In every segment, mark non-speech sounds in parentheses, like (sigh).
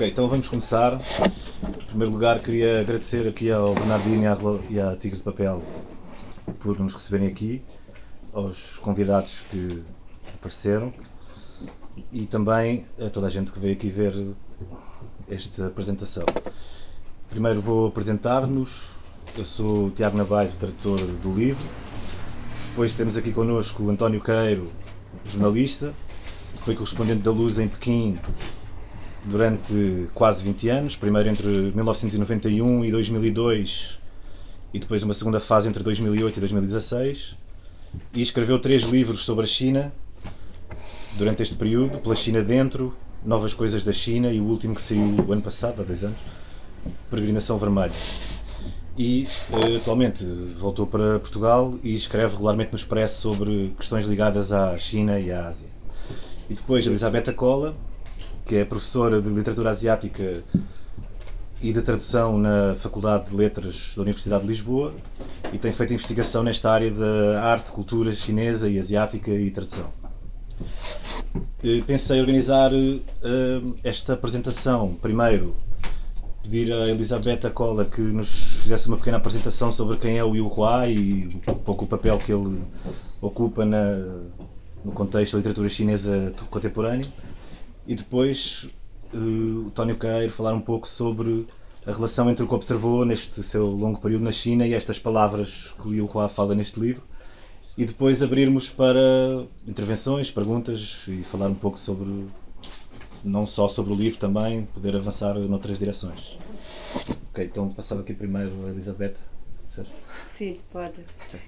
Ok, então vamos começar. Em primeiro lugar, queria agradecer aqui ao Bernardino e à, e à Tigre de Papel por nos receberem aqui, aos convidados que apareceram e também a toda a gente que veio aqui ver esta apresentação. Primeiro vou apresentar-nos. Eu sou o Tiago Navais, o tradutor do livro. Depois temos aqui connosco o António Queiro, jornalista, que foi correspondente da Luz em Pequim durante quase 20 anos, primeiro entre 1991 e 2002 e depois uma segunda fase entre 2008 e 2016 e escreveu três livros sobre a China durante este período, pela China dentro, Novas Coisas da China e o último que saiu o ano passado, há dois anos, Peregrinação Vermelha. E uh, atualmente voltou para Portugal e escreve regularmente no Expresso sobre questões ligadas à China e à Ásia. E depois Elisabetta Cola, que é professora de literatura asiática e de tradução na Faculdade de Letras da Universidade de Lisboa e tem feito investigação nesta área da arte, cultura chinesa e asiática e tradução. Pensei organizar uh, esta apresentação primeiro pedir a Elisabetta Cola que nos fizesse uma pequena apresentação sobre quem é o Yu Hua e um pouco o papel que ele ocupa na, no contexto da literatura chinesa contemporânea e depois uh, o Tónio Queiro falar um pouco sobre a relação entre o que observou neste seu longo período na China e estas palavras que o Yu Hua fala neste livro e depois abrirmos para intervenções, perguntas e falar um pouco sobre não só sobre o livro também, poder avançar noutras direções. Ok, então passava aqui primeiro a Elizabeth ser? Sim, pode.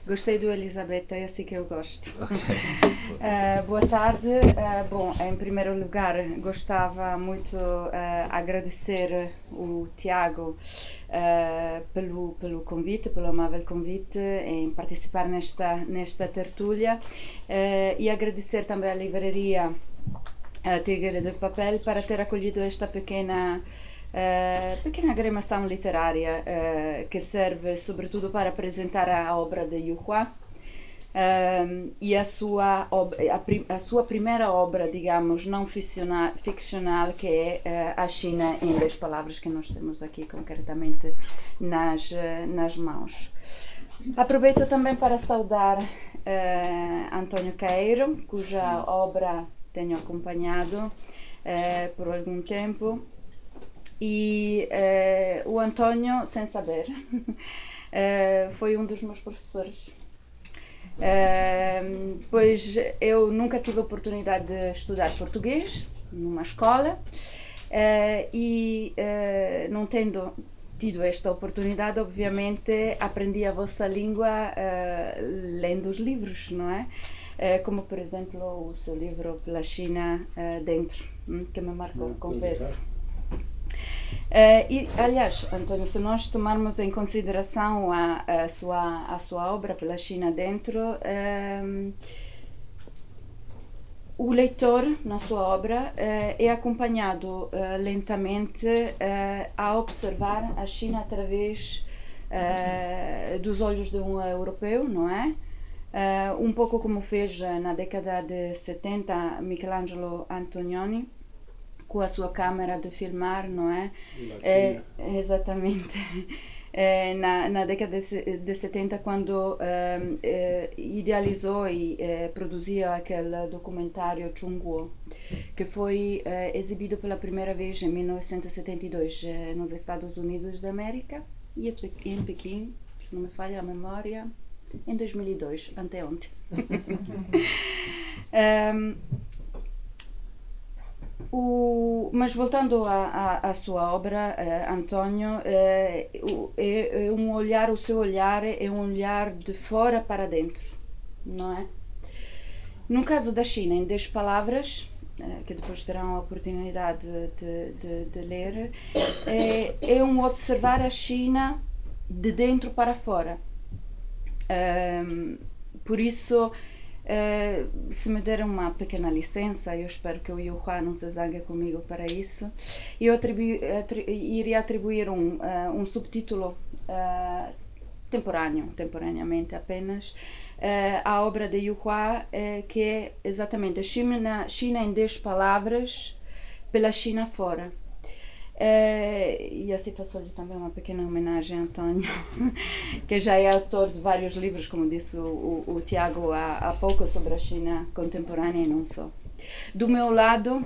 Gostei do Elizabeth, é assim que eu gosto. Okay. uh, (laughs) boa tarde. Uh, bom, em primeiro lugar, gostava muito uh, agradecer o Tiago pelo, pelo convite, pelo amável convite em participar nesta, nesta tertúlia e agradecer também à livraria Tigre de Papel para ter acolhido esta pequena Uh, pequena agremação literária uh, que serve sobretudo para apresentar a obra de Yu Hua uh, e a sua, a, a, sua primeira obra, digamos, não ficcional, ficcional que é A China em 10 palavras, que nós temos aqui concretamente nas, nas mãos. Aproveito também para saudar António Caeiro, cuja obra tenho acompanhado por algum tempo e uh, o Antônio, sem saber, uh, (laughs) foi um dos meus professores. Uh, pois eu nunca tive a oportunidade de estudar português numa escola e não tendo tido esta oportunidade, obviamente aprendi a vossa língua lendo os livros, não é? como por exemplo o seu livro Pela China Dentro, hum, que me marcou, confesso. Uh, e, aliás, António, se nós tomarmos em consideração a, a, sua, a sua obra pela China dentro, uh, o leitor, na sua obra, uh, é acompanhado lentamente a observar a China através dos olhos de um europeu, não é? um pouco como fez na década de 70 Michelangelo Antonioni com a sua câmera de filmar, não é? é exatamente. (laughs) É, na, na década de, de 70, quando é, é, idealizou e é, produzia aquele documentário Chungguo, que foi é, exibido pela primeira vez em 1972 é, nos Estados Unidos da América e em Pequim, se não me falha a memória, em 2002, anteontem. um, (laughs) O, mas voltando à sua obra, eh, Antônio, eh, é, é, um olhar, o seu olhar é um olhar de fora para dentro, não é? No caso da China, em 10 palavras, eh, que depois terão a oportunidade de, de, de ler, é, é, um observar a China de dentro para fora. Um, por isso, Uh, se me der uma pequena licença, eu espero que o Yuhua não se zangue comigo para isso, eu atribu iria atribuir um, uh, um subtítulo uh, temporâneo, temporaneamente apenas, à obra de Yuhua, que é exatamente China, China em 10 palavras, pela China fora. Uh, e assim passou-lhe também uma pequena homenagem a António, (laughs) que já é autor de vários livros, como disse o, o, o Tiago há, há pouco, sobre a China contemporânea e não só. Do meu lado,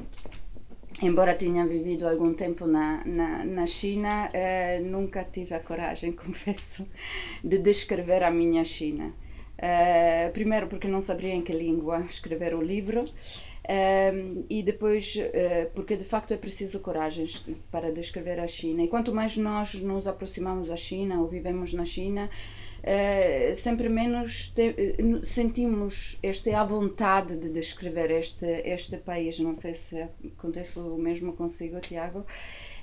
embora tenha vivido algum tempo na, na, na China, eh, nunca tive a coragem, (laughs) confesso, de descrever a minha China. Eh, primeiro porque não sabia em que língua escrever o livro eh, e depois eh, porque de facto é preciso coragem para descrever a China. E quanto mais nós nos aproximamos da China ou vivemos na China, Uh, sempre menos te, uh, sentimos esta a vontade de descrever este, este país. Não sei se acontece o mesmo consigo, Tiago.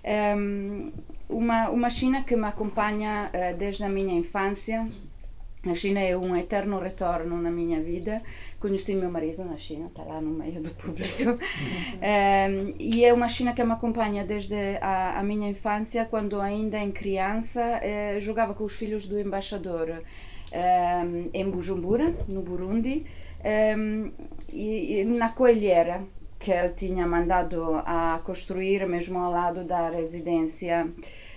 Um, uma, uma China que me acompanha uh, desde a minha infância a China é um eterno retorno na minha vida. Conheci meu marido na China, está lá no meio do público. um, e é uma China que me acompanha desde a, a minha infância, quando ainda em criança eh, jogava com os filhos do embaixador um, em Bujumbura, no Burundi, um, e, e na coelheira que ele tinha mandado a construir mesmo ao lado da residência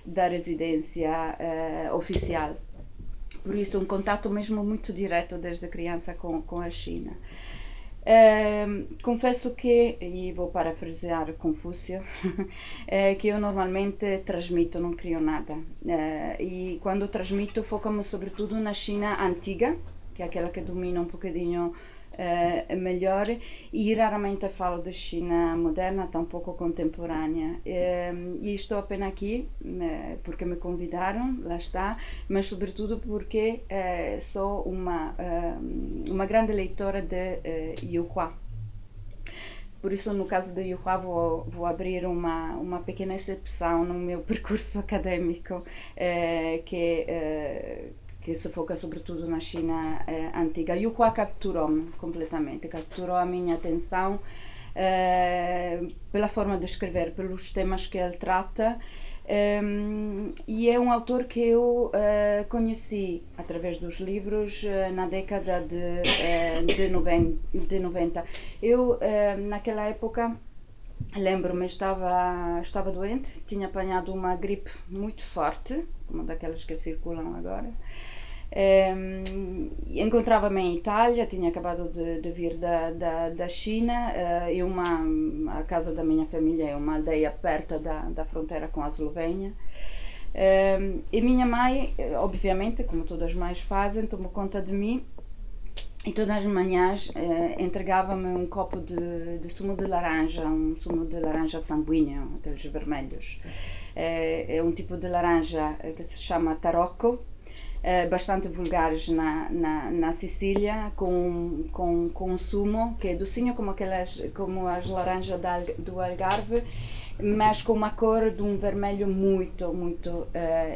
da residência uh, oficial por isso um contato mesmo muito direto desde criança com, com a China. Uh, confesso que, e vou parafrasear Confúcio, é (laughs) que eu normalmente transmito, não crio nada. Uh, e quando transmito, foco-me sobretudo na China antiga, que é aquela que domina um bocadinho uh, melhor e raramente falo de China moderna, tampouco contemporânea. Uh, e estou apenas aqui uh, porque me convidaram, lá está, mas sobretudo porque sou uma, uma grande leitora de uh, Yuhua. Por isso, no caso de Yuhua, vou, vou abrir uma, uma pequena exceção no meu (laughs) percurso acadêmico, que que se foca sobretudo na China eh, antiga. E o Hua capturou-me completamente, capturou a minha atenção eh, pela forma de escrever, pelos temas que ele trata. Um, eh, e é um autor que eu uh, conheci através dos livros uh, na década de, uh, de, noven de 90. Eu, naquela época, lembro-me, estava, estava doente, tinha apanhado uma gripe muito forte, uma daquelas que circulam agora. Um, Encontrava-me em Itália, tinha acabado de, de vir da, da, da China uh, e uma, a casa da minha família é uma aldeia perto da, da fronteira com a Eslovénia. Um, e minha mãe, obviamente, como todas as mães fazem, tomou conta de mim e todas as manhãs eh, entregava-me um copo de, de, sumo de laranja, um sumo de laranja sanguíneo, aqueles vermelhos. É, é um tipo de laranja que se chama tarocco, eh, bastante vulgares na, na, na Sicília, com, com, com um sumo que é docinho como, aquelas, como as laranjas do Algarve, mas com uma cor de um vermelho muito, muito uh,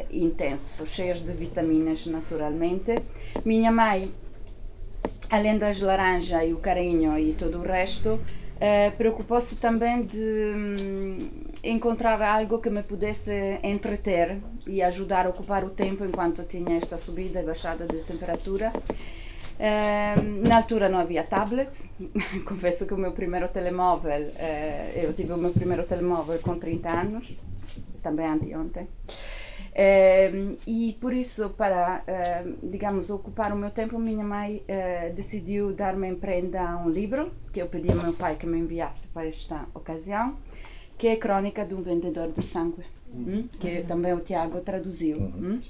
intenso, cheias de vitaminas naturalmente. Minha mãe, além das laranjas e o carinho e todo o resto, uh, preocupou-se também de um, encontrar algo que me pudesse entreter e ajudar a ocupar o tempo enquanto tinha esta subida e baixada de temperatura. Uh, na altura não havia tablets, (laughs) confesso que o meu primeiro telemóvel, uh, eu tive o meu primeiro telemóvel com 30 anos, também anteontem. Uh, e por isso, para, digamos, ocupar o meu tempo, minha mãe decidiu dar-me em prenda um livro que eu pedi ao meu pai que me enviasse para esta ocasião, que é a Crônica de um Vendedor de Sangue hum? que também o Tiago traduziu. Hum?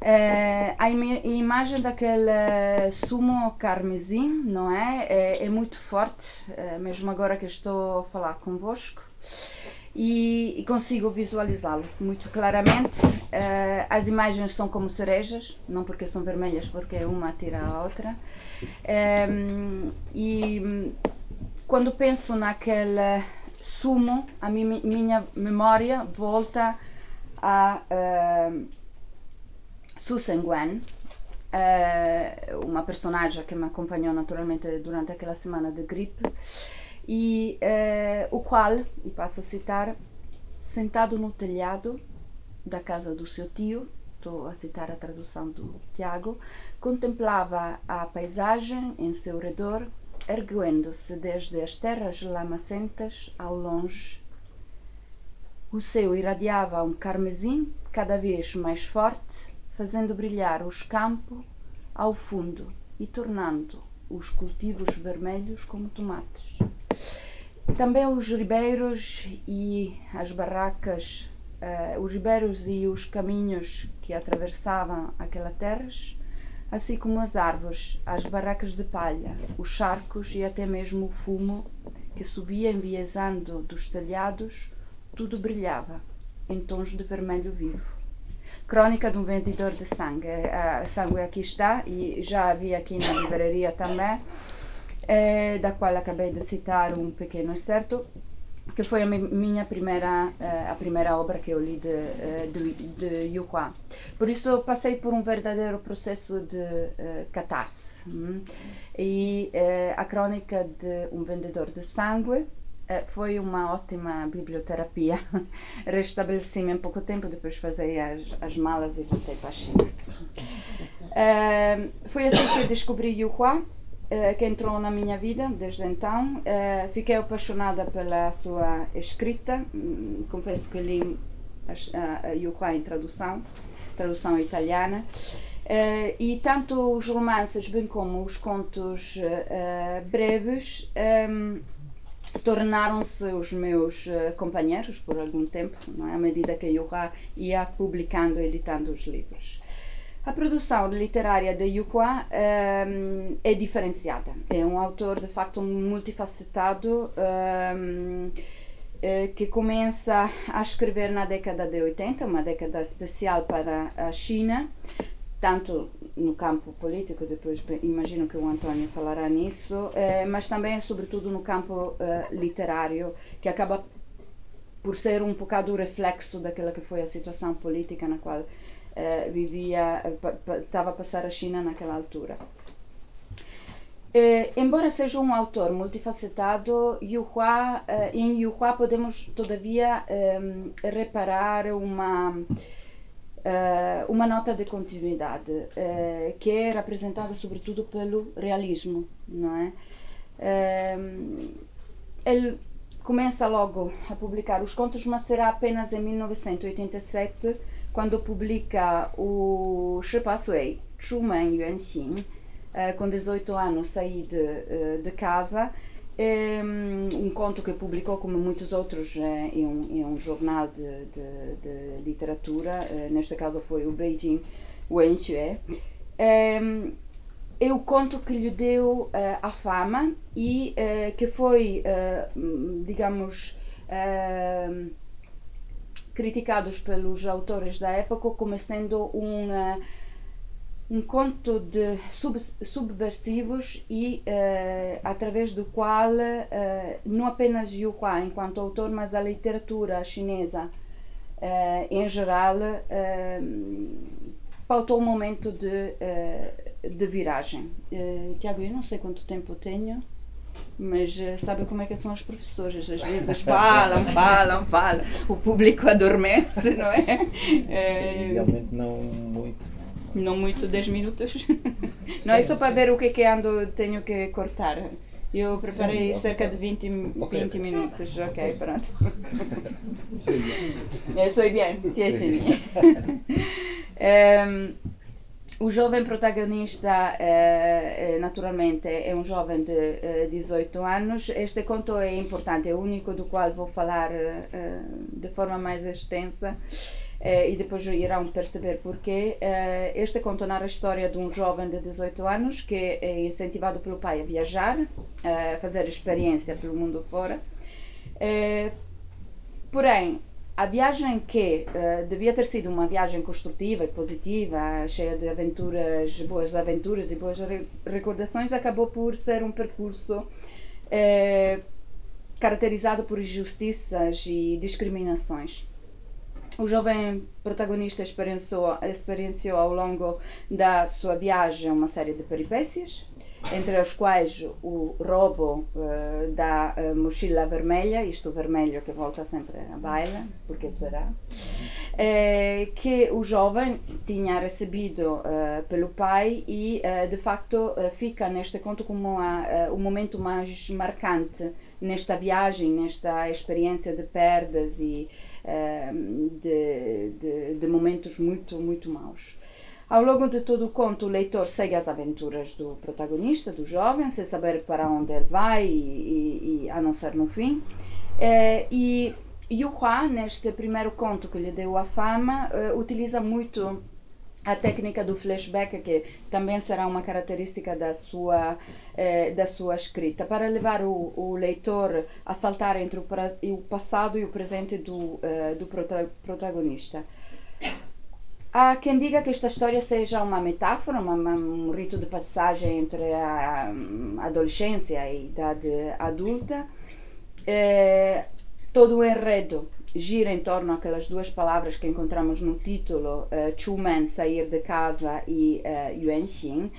É, a im imagem daquele sumo carmesim, não é? É, é muito forte, é, mesmo agora que estou a falar convosco, e, e consigo visualizá-lo muito claramente. É, as imagens são como cerejas, não porque são vermelhas, porque uma tira a outra. É, e quando penso naquele sumo, a mi, minha memória volta a uh, Susan Gwen, uh, uma personagem que me acompanhou naturalmente durante aquela semana de gripe, e uh, o qual, e passo a citar, sentado no telhado da casa do seu tio, estou a citar a tradução do Tiago, contemplava a paisagem em seu redor erguendo-se desde as terras lamacentas ao longe. O céu irradiava um carmesim cada vez mais forte, fazendo brilhar os campos ao fundo e tornando os cultivos vermelhos como tomates. Também os ribeiros e as barracas, uh, os ribeiros e os caminhos que atravessavam aquelas terras, assim como as árvores, as barracas de palha, os charcos e até mesmo o fumo que subia enviesando dos telhados, tudo brilhava em tons de vermelho vivo. Crônica de um vendedor de sangue. A sangue aqui está e já havia aqui na livraria também eh, da qual acabei de citar um pequeno excerto, que foi a minha primeira uh, a primeira obra que eu li de uh, de, de. Por isso passei por um verdadeiro processo de uh, catarse. Hum? E a crônica de um vendedor de sangue foi uma ótima biblioterapia. (laughs) Restabeleci-me em pouco tempo, depois fazei as, as malas e voltei para a China. foi assim que eu descobri Yu Hua eh, que entrou na minha vida desde então. Uh, fiquei apaixonada pela sua escrita. Um, confesso que li Yuhua em tradução, tradução italiana. Uh, e tanto os romances, bem como os contos breves, um, tornaram-se os meus companheiros por algum tempo, não é? à medida que Yuhua ia publicando e editando os livros. A produção literária de Yuhua um, ehm, é diferenciada. É um autor de facto multifacetado eh, que começa a escrever na década de 80, uma década especial para a China, tanto no campo político, depois imagino que o António falará nisso, eh, mas também, sobretudo, no campo eh, literário, que acaba por ser um bocado o reflexo daquela que foi a situação política na qual uh, vivia, estava a passar a China naquela altura. Embora seja um autor multifacetado, Yuhua, uh, em Yuhua podemos todavia reparar uma, uh, uma nota de continuidade, que é representada sobretudo pelo realismo. Não é? ele começa logo a publicar os contos, mas será apenas em 1987 quando publica o Shipasui, Truman Yuanxin, uh, com 18 anos saí de, uh, de casa, um, um, conto que publicou, como muitos outros, uh, em, um, em um jornal de, de, de literatura, uh, neste caso foi o Beijing Wenxue. Um, é o conto que lhe deu uh, a fama e que foi, digamos, criticados pelos autores da época como sendo um, uh, um conto de sub, subversivos e uh, através do qual uh, não apenas Yu Hua enquanto autor, mas a literatura chinesa em geral pautou um momento de, de viragem. Tiago, eu não sei quanto tempo tenho mas sabe como é que são as professoras? Às vezes (laughs) falam, falam, falam, o público adormece, não é? é Sim, idealmente não muito. Não muito, 10 minutos? Sim, não, é só para sim. ver o que é que ando, tenho que cortar. Eu preparei sim, cerca de 20, 20 okay. minutos, ok, pronto. Sim. (laughs) Sou bem, sim, sim. um, (laughs) o jovem protagonista, eh, eh, naturalmente, é um jovem de eh, 18 anos. Este conto é importante, é o único do qual vou falar eh, eh de forma mais extensa eh, e depois irão perceber porquê. este conto narra a história de um jovem de 18 anos que é incentivado pelo pai a viajar, a fazer experiência pelo mundo fora. porém, a viagem que uh, devia ter sido uma viagem construtiva e positiva, cheia de aventuras, boas aventuras e boas re recordações, acabou por ser um percurso uh, caracterizado por injustiças e discriminações. O jovem protagonista experienciou, experienciou ao longo da sua viagem uma série de peripécias, entre as quais o roubo uh, da uh, mochila vermelha, isto vermelho que volta sempre à baila, porque será, uh, que o jovem tinha recebido pelo pai e de facto fica neste conto como a, o momento mais marcante nesta viagem, nesta experiência de perdas e de, de, de momentos muito, muito maus. Ao longo de todo o conto, o leitor segue as aventuras do protagonista, do jovem, sem saber para onde ele vai e, e, e a não ser no fim. É, e Yuhua, neste primeiro conto que lhe deu a fama, uh, utiliza muito a técnica do flashback, que também será uma característica da sua, eh, da sua escrita, para levar o, o, leitor a saltar entre o, o passado e o presente do, eh, do prota protagonista. Há quem diga que esta história seja uma metáfora, uma, um rito de passagem entre a, a adolescência e a idade adulta. É, todo o enredo gira em torno daquelas duas palavras que encontramos no título, uh, sair de casa, e uh, Yuan Xin, uh,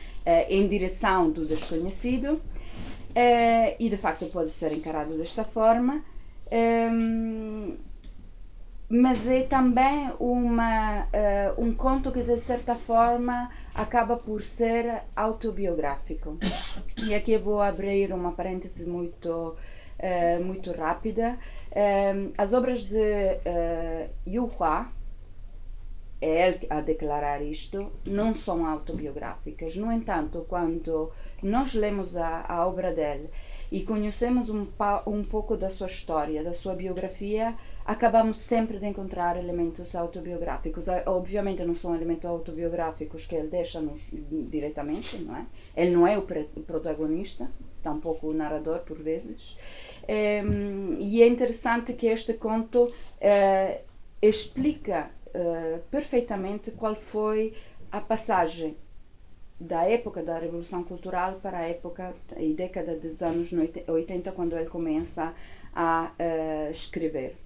em direção do desconhecido. Uh, e de facto pode ser encarado desta forma. Um, mas é também uma, um conto que, de certa forma, acaba por ser autobiográfico. E aqui eu vou abrir uma parêntese muito uh, muito rápida. Uh, as obras de uh, Yu Hua, é ele a declarar isto, não são autobiográficas. No entanto, quando nós lemos a, a obra dele e conhecemos um, um pouco da sua história, da sua biografia, acabamos sempre de encontrar elementos autobiográficos. Obviamente não são elementos autobiográficos que ele deixa-nos diretamente, não é? Ele não é o protagonista, tampouco o narrador por vezes. Um, e é interessante que este conto uh, explica uh, perfeitamente qual foi a passagem da época da Revolução Cultural para a época e década dos anos 80, quando ele começa a uh, escrever.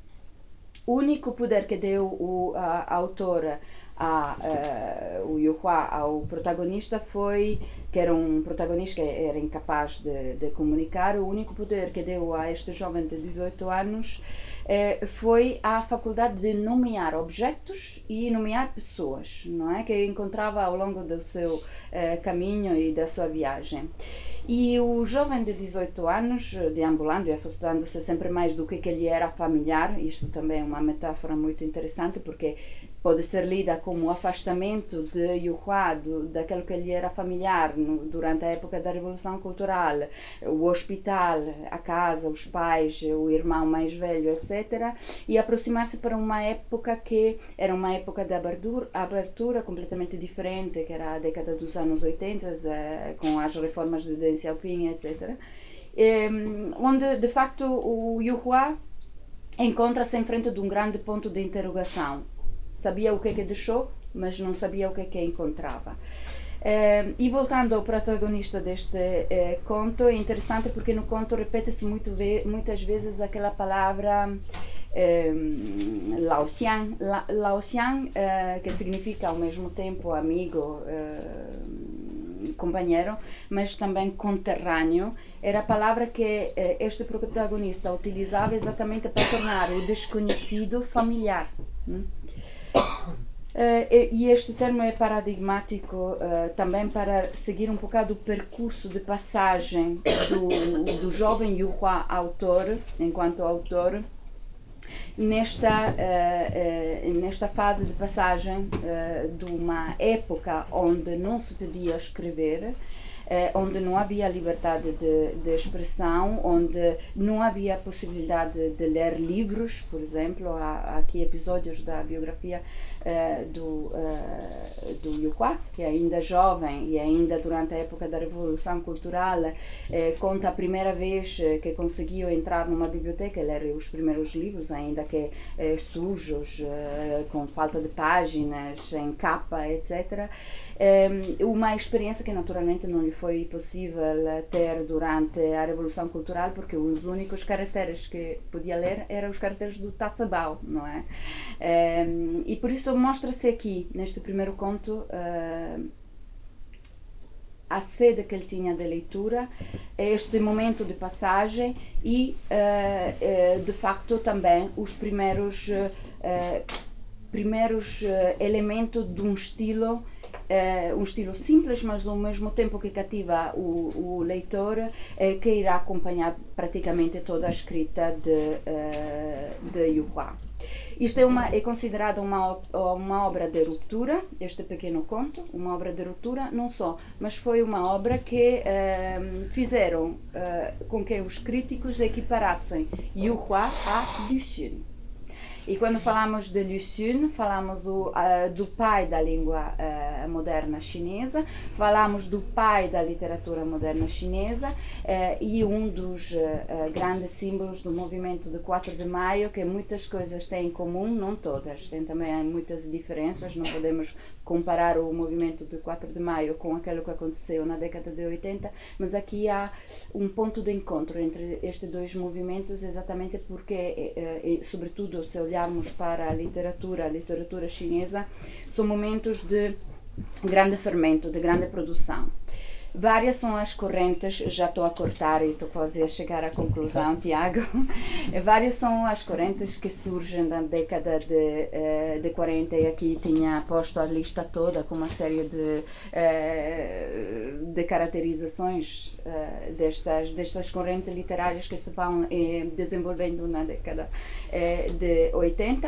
O único poder que deu o, a autora a, uh, o Yuhua ao protagonista foi que era um protagonista que era incapaz de, de comunicar o único poder que deu a este jovem de 18 anos uh, foi a faculdade de nomear objetos e nomear pessoas não é? Que encontrava ao longo do seu uh, caminho e da sua viagem. E o jovem de 18 anos, deambulando e afastando-se sempre mais do que, que ele era familiar, isto também é uma metáfora muito interessante, porque pode ser lida como afastamento de Yuhua do, daquilo que lhe era familiar no, durante a época da Revolução Cultural, o hospital, a casa, os pais, o irmão mais velho, etc. E aproximar-se para uma época que era uma época de abertura, abertura completamente diferente, que era a década dos anos 80, eh, com as reformas de Deng Xiaoping, etc. Onde, de facto, o Yuhua encontra-se em frente de um grande ponto de interrogação sabia o que é que deixou, mas não sabia o que é que encontrava. Uh, e voltando ao protagonista deste uh, conto, é interessante porque no conto repete-se ve muitas vezes aquela palavra um, Lao Xiang, La Lao Xiang uh, que significa ao mesmo tempo amigo, companheiro, mas também conterrâneo, era a palavra que este protagonista utilizava exatamente para tornar o desconhecido familiar. Hum? Uh, e este termo é paradigmático uh, também para seguir um bocado o percurso de passagem do, do jovem Yuhua autor, enquanto autor, nesta, uh, nesta fase de passagem de uma época onde não se podia escrever onde não havia liberdade de, de, expressão, onde não havia possibilidade de ler livros, por exemplo. Há, há aqui episódios da biografia eh, do, eh, do Yuhua, que é ainda jovem e ainda durante a época da Revolução Cultural, eh, conta a primeira vez que conseguiu entrar numa biblioteca e ler os primeiros livros, ainda que sujos, com falta de páginas, em capa, etc. uma experiência que naturalmente não lhe foi possível ter durante a Revolução Cultural, porque os únicos caracteres que podia ler eram os caracteres do Tassabao, não é? E por isso mostra-se aqui, neste primeiro conto, uh, a sede que ele tinha de leitura, este momento de passagem e, uh, de facto, também os primeiros, primeiros elementos de um estilo uh, um estilo simples, mas ao mesmo tempo que cativa o, o leitor, uh, que irá acompanhar praticamente toda a escrita de, uh, de Yuhua. Isto é, uma, é considerado uma, uma obra de ruptura, este pequeno conto, uma obra de ruptura, não só, mas foi uma obra que fizeram com que os críticos equiparassem Yuhua a Lucien. E quando falamos de Lu falamos o, uh, do pai da língua uh, moderna chinesa, falamos do pai da literatura moderna chinesa uh, e um dos grandes símbolos do movimento de 4 de maio, que muitas coisas têm em comum, não todas, tem também muitas diferenças, não podemos comparar o movimento de 4 de maio com aquilo que aconteceu na década de 80, mas aqui há um ponto de encontro entre estes dois movimentos, exatamente porque, sobretudo, se olhar olharmos para a literatura, a literatura chinesa, são momentos de grande fermento, de grande produção. Várias são as correntes, já estou a cortar e estou quase a chegar à conclusão, Tiago. (laughs) Várias são as correntes que surgem na década de, eh, de 40 e aqui tinha posto a lista toda com uma série de, eh, de caracterizações eh, destas, destas correntes literárias que se vão desenvolvendo na década de 80.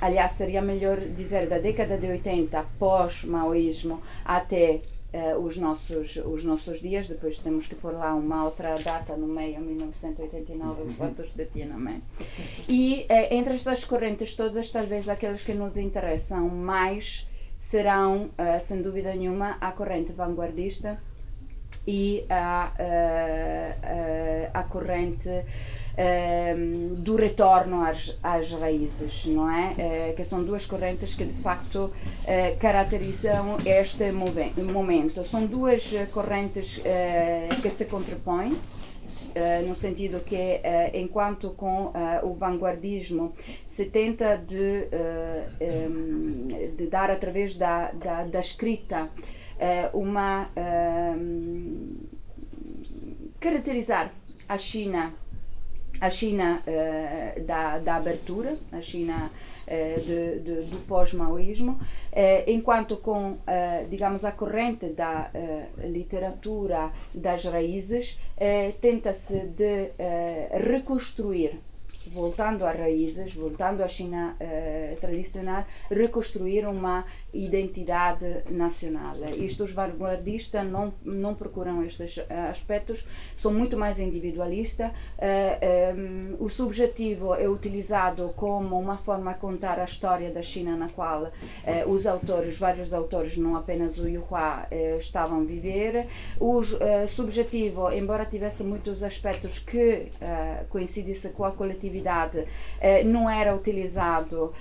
aliás, seria melhor dizer da década de 80, pós-maoísmo, até uh, os, nossos, os nossos dias, depois temos que pôr lá uma outra data no meio, 1989, os votos de Tiananmen. E uh, entre estas correntes todas, talvez aquelas que nos interessam mais serão, uh, sem dúvida nenhuma, a corrente vanguardista e a, a, a corrente Ehm, do retorno às, às raízes, não é? Eh, que são duas correntes que de facto eh, caracterizam este momento. São duas correntes eh, que se contrapõem. No sentido que, enquanto com o vanguardismo se tenta de, um, de dar através da, da, da escrita uma um, caracterizar a China a China uh, da, da abertura, a China uh, de, de, do pós-maoísmo, uh, enquanto com, digamos, a corrente da literatura das raízes, tenta-se de reconstruir voltando às raízes, voltando à China eh, tradicional, reconstruir uma identidade nacional. Isto os vanguardistas não, não procuram estes aspectos, são muito mais individualistas. Eh, eh, o subjetivo é utilizado como uma forma de contar a história da China na qual eh, os autores, vários autores, não apenas o Yuhua, eh, estavam a viver. O subjetivo, embora tivesse muitos aspectos que coincidissem com a coletividade, não era utilizado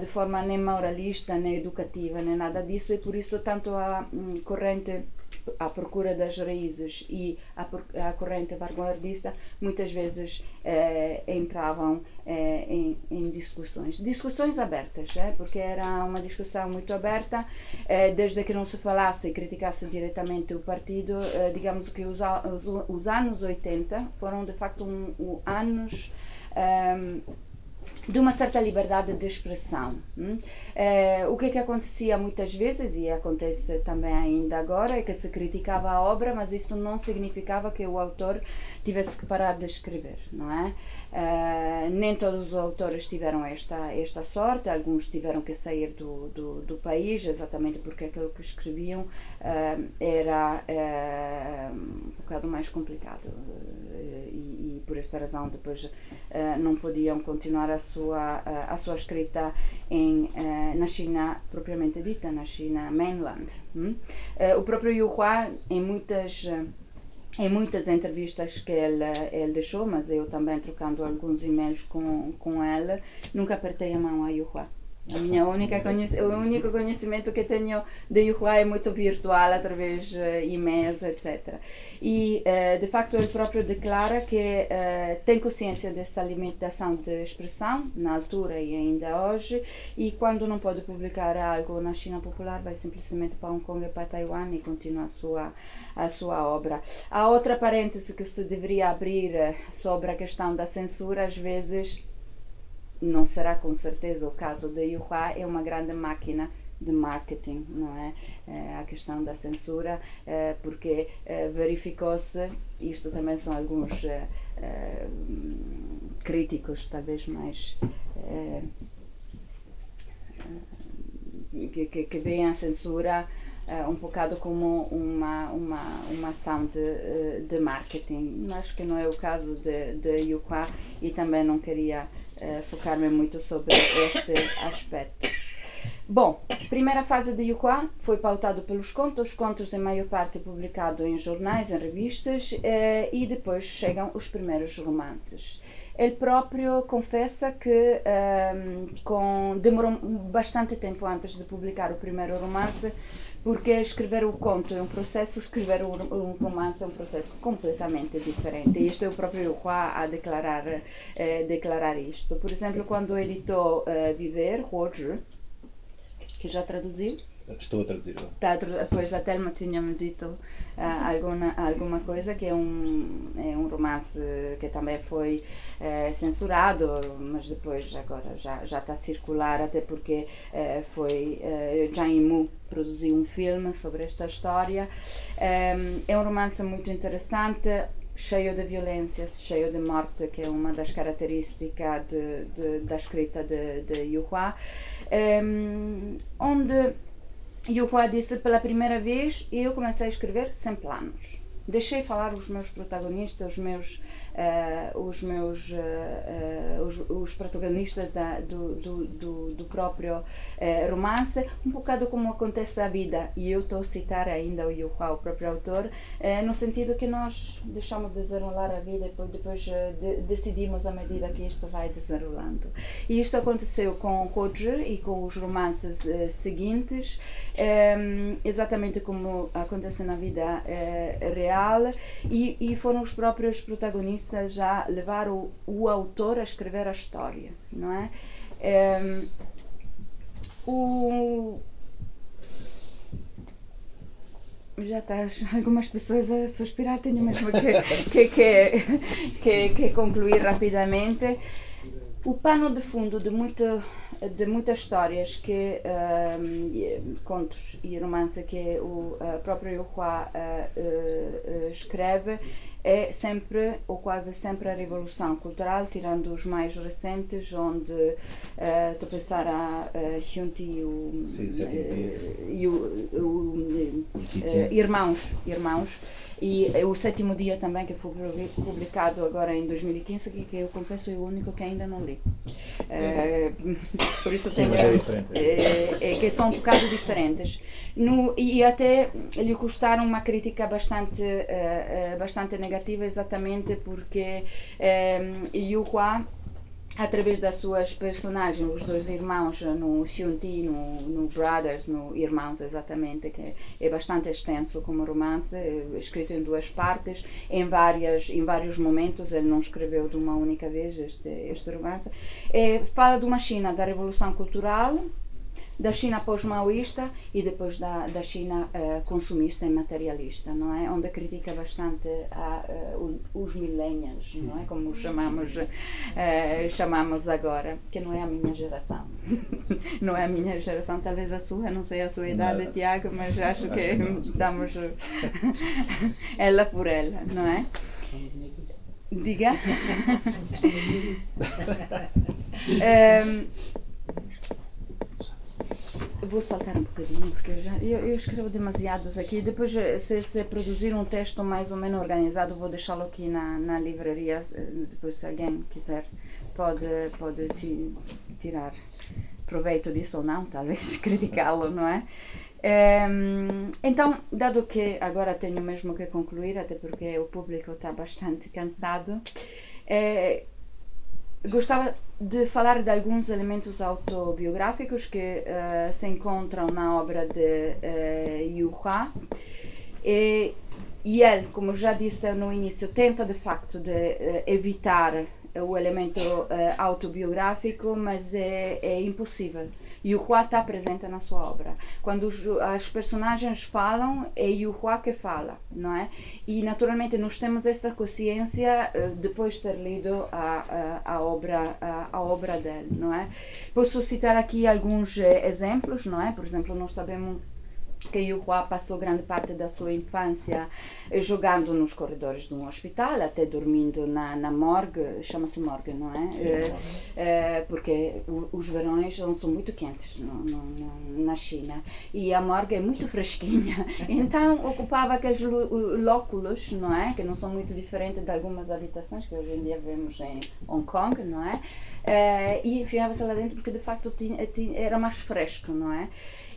de forma nem moralista, nem educativa, nem nada disso, e por isso tanto a hum, corrente à procura das raízes e a, a corrente vanguardista muitas vezes eh, entravam eh, em, em, discussões. Discussões abertas, eh, porque era uma discussão muito aberta, eh, desde que não se falasse e criticasse diretamente o partido, eh, digamos que os, os, os, anos 80 foram de facto um, um anos um, de uma certa liberdade de expressão. Hum? Uh, o que é que acontecia muitas vezes, e acontece também ainda agora, é que se criticava a obra, mas isso não significava que o autor tivesse que parar de escrever, não é? Uh, nem todos os autores tiveram esta, esta sorte, alguns tiveram que sair do, do, do país, exatamente porque aquilo que escreviam uh, era um bocado mais complicado e, e, por esta razão depois não podiam continuar a sua, a sua escrita em, na China propriamente dita, na China mainland. Hum? o próprio Yu Hua, em muitas em muitas entrevistas que ele, ele deixou, mas eu também trocando alguns e-mails com, com ele, nunca apertei a mão a Yuhua. A minha única o único conhecimento que tenho de Yuhua é muito virtual, através de uh, e-mails, etc. E, uh, de facto, ele próprio declara que uh, tem consciência desta limitação de expressão, na altura e ainda hoje, e quando não pode publicar algo na China popular, vai simplesmente para Hong Kong e para Taiwan e continua a sua, a sua obra. Há outra parêntese que se deveria abrir eh, sobre a questão da censura, às vezes não será com certeza o caso de Yuhua, é uma grande máquina de marketing, não é? a questão da censura, porque verificou-se, isto também são alguns críticos, talvez mais. que, que, que veem a censura um bocado como uma, uma, uma ação de, de marketing. Acho que não é o caso de, de e também não queria uh, focar-me muito sobre este aspecto. Bom, primeira fase de Yuhua foi pautado pelos contos, contos em maior parte publicados em jornais, em revistas, eh, e depois chegam os primeiros romances. Ele próprio confessa que ehm, com, demorou bastante tempo antes de publicar o primeiro romance, porque escrever o conto é um processo, escrever um, romance é um processo completamente diferente. E isto é o próprio Juan a declarar, eh, declarar isto. Por exemplo, quando editou uh, Viver, Roger, que já traduziu, Estou a traduzir. Tá, pois a Telma tinha-me dito uh, alguma, alguma coisa que é um, é um romance que também foi uh, censurado, mas depois agora já, está a circular, até porque uh, foi uh, Jean Imu produziu um filme sobre esta história. Um, é um romance muito interessante, cheio de violência, cheio de morte, que é uma das características de, de, da escrita de, de Yuhua, um, onde e o Juan disse pela primeira vez eu comecei a escrever sem planos. Deixei falar os meus protagonistas, os meus uh, os meus uh, os, os, protagonistas da, do, do, do, do, próprio romance, um bocado como acontece a vida. E eu estou a citar ainda o Yuhua, o próprio autor, no sentido que nós deixamos desenrolar a vida e depois, de, decidimos à medida que isto vai desenrolando. E isto aconteceu com Koji e com os romances seguintes, um, exatamente como acontece na vida real, e, e foram os próprios protagonistas já levar o, o autor a escrever a história, não é? é o já está algumas pessoas a suspirar, tenho mesmo que, que, que, que, que concluir rapidamente. O pano de fundo de, muito, de muitas histórias que um, contos e romance que o uh, próprio Yuhua uh, uh, escreve é sempre ou quase sempre a revolução cultural, tirando os mais recentes, onde uh, estou a pensar a uh, Xunti e o, Sim, uh, e o, o, uh, Irmãos, Irmãos. E o sétimo dia também que foi publicado agora em 2015 que, que eu confesso é o único que ainda não li. Uh, (laughs) por isso Sim, tenho, é diferente. É, é, que são um bocado diferentes no, e até lhe custaram uma crítica bastante uh, bastante negativa exatamente porque uh, Yuhua através das suas personagens, os dois irmãos no Xunti, no, no Brothers, no Irmãos exatamente, que é bastante extenso como romance, é escrito em duas partes, em, várias, em vários momentos, ele não escreveu de uma única vez este, este romance, é, fala de uma China da Revolução Cultural, da China pós-maoísta e depois da, da China uh, consumista e materialista, não é? Onde critica bastante a, uh, os millennials, não é? Como chamamos, uh, chamamos agora, que não é a minha geração. (laughs) não é a minha geração, talvez a sua, não sei a sua idade, não. Tiago, mas acho, acho que, que estamos (laughs) ela por ela, não é? Diga. um, (laughs) Vou saltar um bocadinho, porque eu, já, eu, eu escrevo demasiados aqui. Depois, eh, se, se produzir um texto mais ou menos organizado, vou deixá-lo aqui na, na livraria. Depois, se alguém quiser, pode, pode tirar proveito disso ou não, talvez (laughs) criticá-lo, não é? é? Então, dado que agora tenho mesmo que concluir, até porque o público está bastante cansado, é, Gostava de falar de alguns elementos autobiográficos que uh, se encontram na obra de uh, Yuhua. E, e ele, como já disse no início, tenta de facto de uh, evitar o elemento uh, autobiográfico, mas é, é impossível. E o Hua está presente na sua obra. Quando os, as personagens falam, é o Hua que fala, não é? E naturalmente nós temos esta consciência uh, depois de ter lido a, a, a obra a, a, obra dele, não é? Posso citar aqui alguns uh, exemplos, não é? Por exemplo, nós sabemos que Yuhua passou grande parte da sua infância jogando nos corredores de um hospital, até dormindo na, na morgue, chama-se morgue, não é? Sim, é, é porque os verões não são muito quentes no, no, na China e a morgue é muito fresquinha, (laughs) então ocupava aqueles lóculos, não é? Que não são muito diferentes de algumas habitações que hoje em dia vemos em Hong Kong, não é? é e enfiava-se lá dentro porque de facto tinha, tinha, era mais fresco, não é?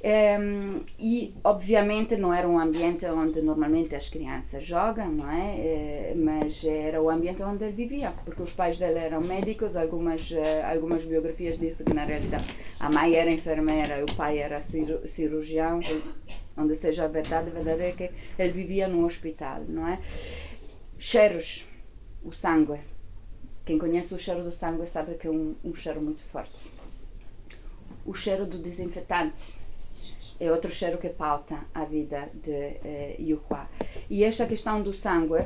Um, e obviamente não era um ambiente onde normalmente as crianças jogam, não é? Uh, mas era o ambiente onde ele vivia, porque os pais dele eram médicos, algumas, uh, algumas biografias dizem que na realidade a mãe era enfermeira e o pai era cirurgião, onde seja a verdade, a verdade é que ele vivia num hospital, não é? Cheiros, o sangue. Quem conhece o cheiro do sangue sabe que é um, um cheiro muito forte. O cheiro do desinfetante é outro cheiro que pauta a vida de eh, Yuhua. E esta questão do sangue,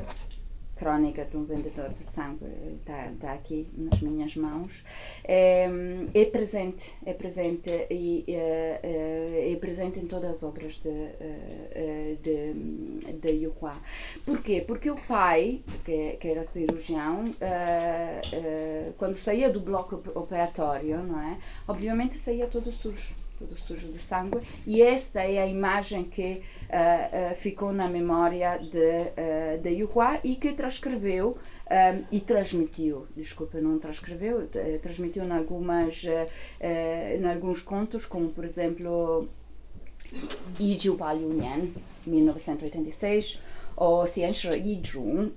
crónica de um vendedor de sangue, está tá aqui nas minhas mãos, é, é presente, é presente e é, é, presente em todas as obras de, eh, de, de Yuhua. Porquê? Porque o pai, que, que era cirurgião, quando saía do bloco operatório, não é? Obviamente saía todo sujo tudo sujo de sangue, e esta é a imagem que uh, uh, ficou na memória de, uh, de Yuhua e que transcreveu um, e transmitiu, desculpa, não transcreveu, transmitiu em, algumas, em alguns contos, como por exemplo Yijiu Ba Liu Nian, 1986, ou Ciência Yizhun,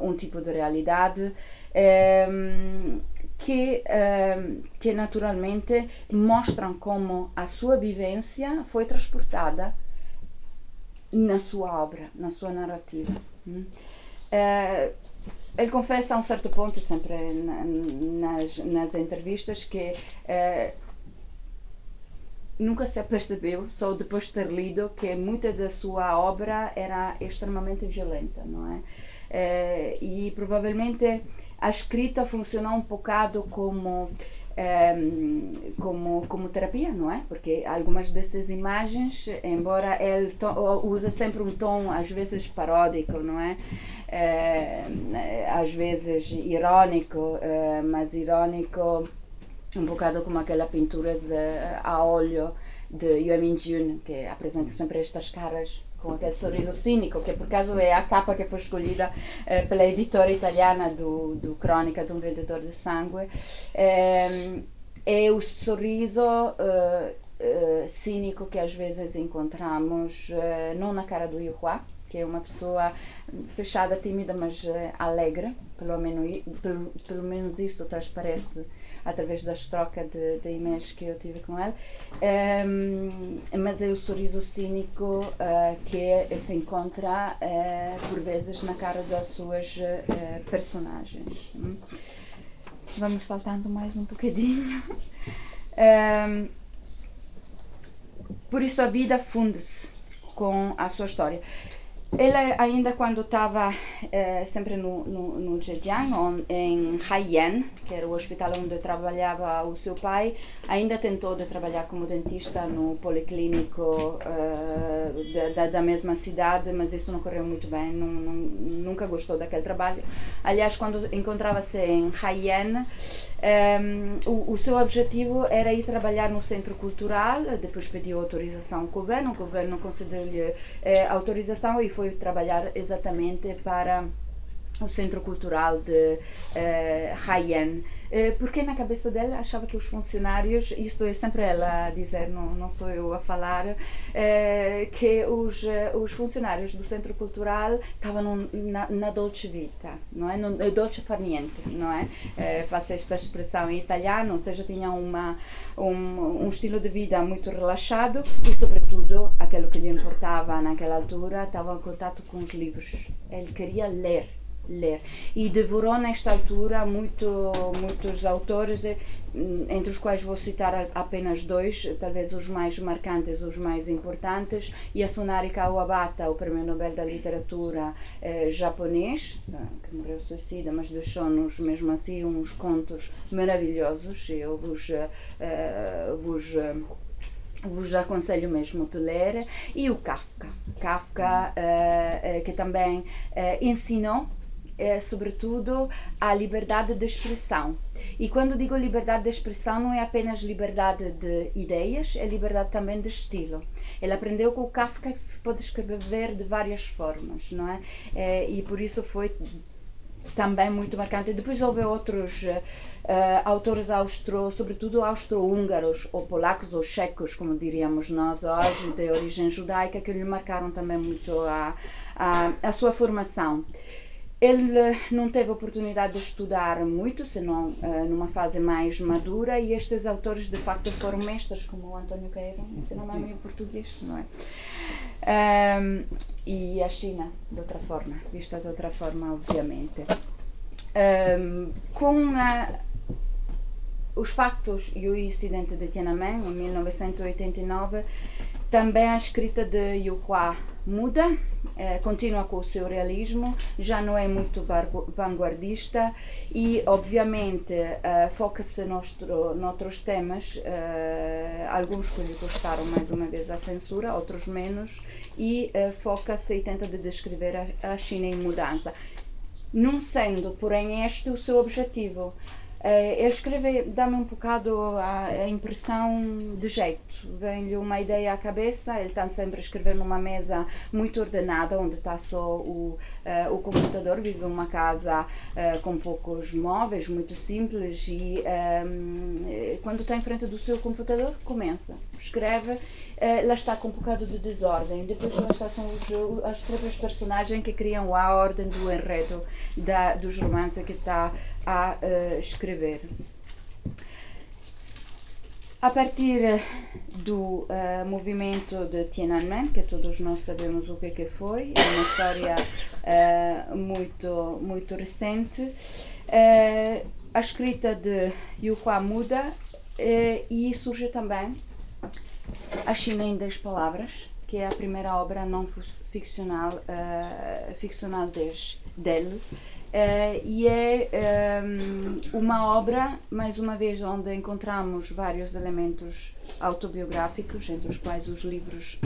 um tipo de realidade. Um, que, uh, que naturalmente mostram como a sua vivência foi transportada na sua obra, na sua narrativa. Uh, ele confessa a um certo ponto, sempre na, nas, nas entrevistas, que uh, nunca se apercebeu, só depois de ter lido, que muita da sua obra era extremamente violenta, não é? Uh, e provavelmente a escrita funcionou um bocado como um, como, como terapia, não é? Porque algumas dessas imagens, embora ele usa sempre um tom às vezes paródico, não é? Uh, às vezes irônico, uh, mas irônico um bocado como aquelas pinturas uh, a óleo de Yue Minjun, que apresenta sempre estas caras com aquele sorriso cínico, que por acaso é a capa que foi escolhida eh, pela editora italiana do, do Crônica de um Vendedor de Sangue. É, é o sorriso uh, uh, cínico que às vezes encontramos uh, não na cara do Yuhua, que é uma pessoa fechada, tímida, mas alegre, pelo menos, pelo, pelo menos isto transparece através das trocas de, de e-mails que eu tive com ele. Um, mas é o sorriso cínico uh, que se encontra uh, por vezes na cara das suas uh, personagens. Vamos saltando mais um bocadinho. Um, (laughs) por isso a vida funde-se com a sua história. Ele ainda quando estava eh, sempre no, no, no Zhejiang, em Haiyan, que era o hospital onde trabalhava o seu pai, ainda tentou de trabalhar como dentista no policlínico eh, da, da, mesma cidade, mas isso não correu muito bem, não, não, nunca gostou daquele trabalho. Aliás, quando encontrava-se em Haiyan, um, o, o, seu objetivo era ir trabalhar no centro cultural, depois pediu autorização ao governo, o governo concedeu-lhe eh, autorização e foi trabalhar exatamente para o centro cultural de eh, Haiyan. Eh, porque na cabeça dela achava que os funcionários, isto é sempre ela a dizer, não, não sou eu a falar, eh, que os, eh, os funcionários do Centro Cultural estavam na, na dolce vita, não é? No, dolce far niente, não é? Passei esta expressão em italiano, ou seja, tinham uma, um, um estilo de vida muito relaxado e, sobretudo, aquilo que lhe importava naquela altura, estava em contato com os livros. Ele queria ler ler. E devorou nesta altura muito, muitos autores, eh, entre os quais vou citar apenas dois, talvez os mais marcantes, os mais importantes. Yasunari Kawabata, o Prêmio Nobel da Literatura eh, japonês, eh, que morreu suicida, mas deixou-nos mesmo assim uns contos maravilhosos. Eu vos, uh, vos vos aconselho mesmo de ler, e o Kafka. Kafka, uh, que também uh, ensinou, sobretudo, a liberdade de expressão. E quando digo liberdade de expressão, não é apenas liberdade de ideias, é liberdade também de estilo. Ele aprendeu com o Kafka que se pode escrever de várias formas, não é? e por isso foi também muito marcante. Depois houve outros uh, autores austro, sobretudo austro-húngaros, ou polacos, ou checos, como diríamos nós hoje, de origem judaica, que lhe marcaram também muito a, a, a sua formação. Ele não teve oportunidade de estudar muito, senão uh, numa fase mais madura, e estes autores de facto foram mestres, como o António Queiro, ensinam meio português, não é? Um, e a China, de outra forma, vista de outra forma, obviamente. Um, com a, os factos e o incidente de Tiananmen, em 1989, também a escrita de Yu Hua muda, eh, continua com o seu realismo, já não é muito vanguardista e, obviamente, eh, foca-se noutros temas, eh, alguns que lhe custaram mais uma vez a censura, outros menos, e foca-se e tenta de descrever a China em mudança. Não sendo, porém, este o seu objetivo. Uh, eu dá-me um bocado a, a, impressão de jeito. Vem-lhe uma ideia à cabeça, ele está sempre a escrever numa mesa muito ordenada, onde está só o, uh, o computador. Vive numa casa uh, com poucos móveis, muito simples, e um, quando está em frente do seu computador, começa, escreve. lá está com um bocado de desordem. Depois, lá está, são os, as próprias personagens que criam a ordem do enredo da, dos romances que está a uh, escrever. A partir do uh, movimento de Tiananmen, que todos nós sabemos o que, que foi, é uma história uh, muito, muito recente, a escrita de Yu Hua muda e surge também A China em 10 Palavras, que é a primeira obra não ficcional, ficcional dele, Uh, e é um, ehm, uma obra, mais uma vez, onde encontramos vários elementos autobiográficos, entre os quais os livros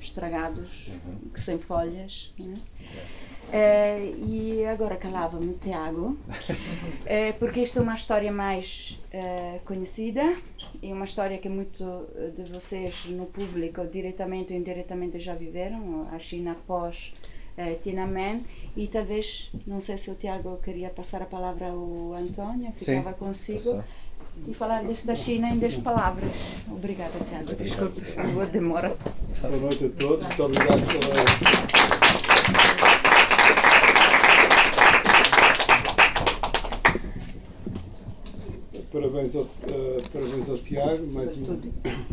estragados, uhum. sem folhas. Né? Uh, e agora calava-me, Tiago, uh, (laughs) porque esta é uma história mais conhecida e uma história que muito de vocês no público, diretamente ou indiretamente, já viveram, a China após uh, Tiananmen e talvez, não sei se o Tiago queria passar a palavra ao António, ficava Sim, consigo. E falar desta China em 10 palavras. Obrigada, Tiago. Desculpe por favor, demora. Boa noite a todos. Muito obrigado pela. Parabéns ao, uh, parabéns ao Tiago, mais uma,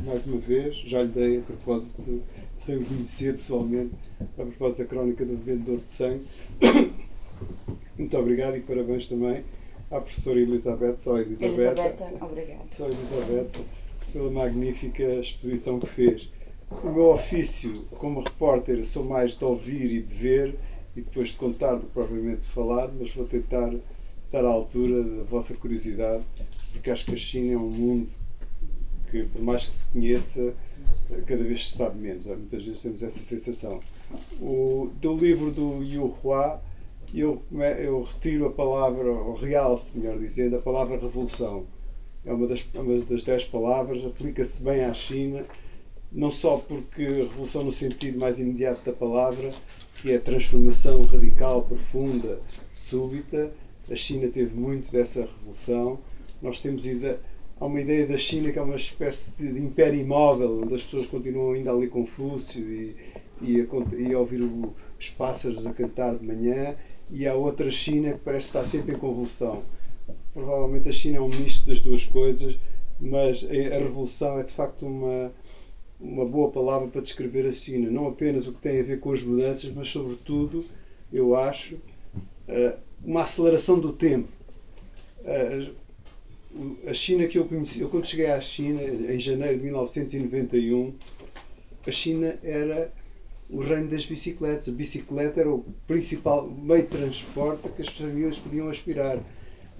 mais uma vez. Já lhe dei a propósito sem o conhecer pessoalmente, a propósito da crónica do vendedor de sangue. (coughs) Muito obrigado e parabéns também à professora Elizabeth, só Elizabeth, Elizabeth obrigado. só Elizabeth, pela magnífica exposição que fez. O meu ofício como repórter sou mais de ouvir e de ver e depois de contar do que propriamente de falar, mas vou tentar estar à altura da vossa curiosidade, porque acho que a China é um mundo que, por mais que se conheça, cada vez se sabe menos. Muitas vezes temos essa sensação. O, do livro do Yu Hua, eu, eu retiro a palavra, ou realço, melhor dizendo, a palavra revolução. É uma das, uma das dez palavras, aplica-se bem à China, não só porque revolução no sentido mais imediato da palavra, que é transformação radical, profunda, súbita. A China teve muito dessa revolução. Nós temos ideia há uma ideia da China que é uma espécie de império imóvel, onde as pessoas continuam ainda ali Confúcio e, e, a, e a ouvir o, os pássaros a cantar de manhã, e há outra China que parece estar sempre em convulsão. Provavelmente a China é um misto das duas coisas, mas a, a revolução é de facto uma, uma boa palavra para descrever a China. Não apenas o que tem a ver com as mudanças, mas sobretudo, eu acho, uma aceleração do tempo. A China que eu conheci, eu quando cheguei à China, em janeiro de 1991, a China era o reino das bicicletas. A bicicleta era o principal meio de transporte que as famílias podiam aspirar.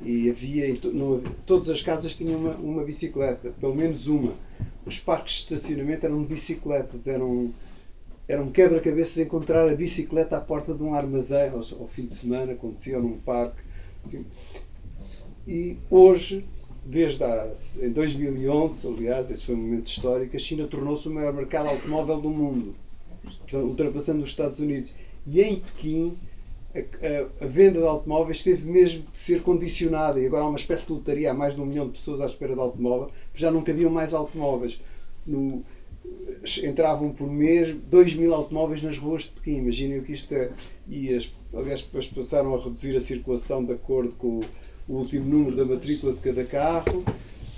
E havia, não todas as casas tinham uma, uma bicicleta, pelo menos uma. Os parques de estacionamento eram bicicletas, eram, eram quebra-cabeças encontrar a bicicleta à porta de um armazém ao, ao fim de semana, acontecia num parque. Assim. E hoje, desde a, em 2011, aliás, esse foi um momento histórico, a China tornou-se o maior mercado automóvel do mundo, ultrapassando os Estados Unidos. E em Pequim, a, a, a, venda de automóveis teve mesmo de ser condicionada. E agora há uma espécie de lotaria, há mais de um milhão de pessoas à espera de automóvel, já não cabiam mais automóveis. No, entravam por mês 2 mil automóveis nas ruas de Pequim. Imaginem o que isto é. E as, aliás, depois passaram a reduzir a circulação de acordo com o, o último número da matrícula de cada carro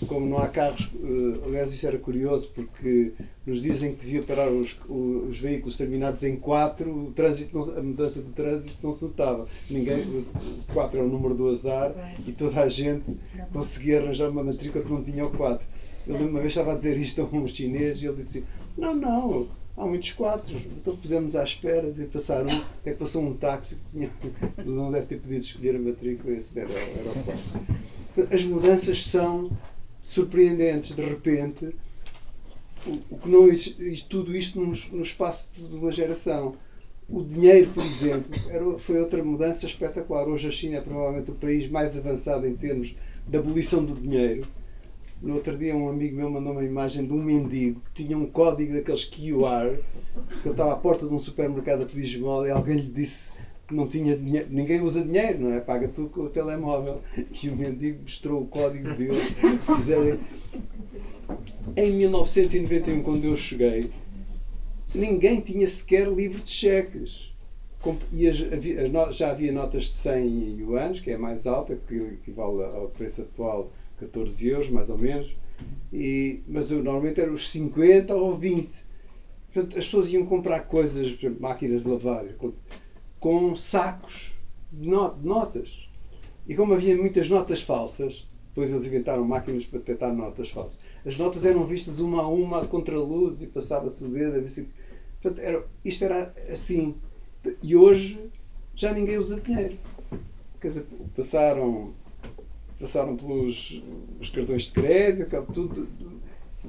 como não há carros, uh, aliás, isso era curioso porque nos dizem que devia parar os, os veículos terminados em 4, o trânsito não, a mudança do trânsito não se notava. Ninguém, 4 é o número do azar e toda a gente conseguia arranjar uma matrícula que não tinha o 4. Eu uma vez estava a dizer isto a um chinês e ele disse: Não, não, há muitos quatro. Então pusemos à espera e passaram. Até que passou um táxi que tinha, não deve ter podido escolher a matrícula, esse era, era o 4. As mudanças são surpreendentes de repente o, que não isto, tudo isto no, espaço de uma geração o dinheiro por exemplo era, foi outra mudança espetacular hoje a China é provavelmente o país mais avançado em termos de abolição do dinheiro no outro dia um amigo meu mandou uma imagem de um mendigo que tinha um código daqueles QR que ele estava à porta de um supermercado a pedir esmola e alguém lhe disse não tinha dinheiro, ninguém usa dinheiro, não é? Paga tudo com o telemóvel. E o mendigo mostrou o código dele, se quiserem. Em 1991, quando eu cheguei, ninguém tinha sequer livro de cheques. Já havia notas de 100 yuans, que é mais alta, que equivale ao preço atual 14 euros, mais ou menos. E, mas eu, normalmente eram os 50 ou 20. Portanto, as pessoas iam comprar coisas, exemplo, máquinas de lavar com sacos de notas. E como havia muitas notas falsas, depois eles inventaram máquinas para detectar notas falsas. As notas eram vistas uma a uma contra a luz e passava-se o dedo. A. Portanto, era, isto era assim. E hoje já ninguém usa dinheiro. Quer dizer, passaram, passaram pelos os cartões de crédito, tudo.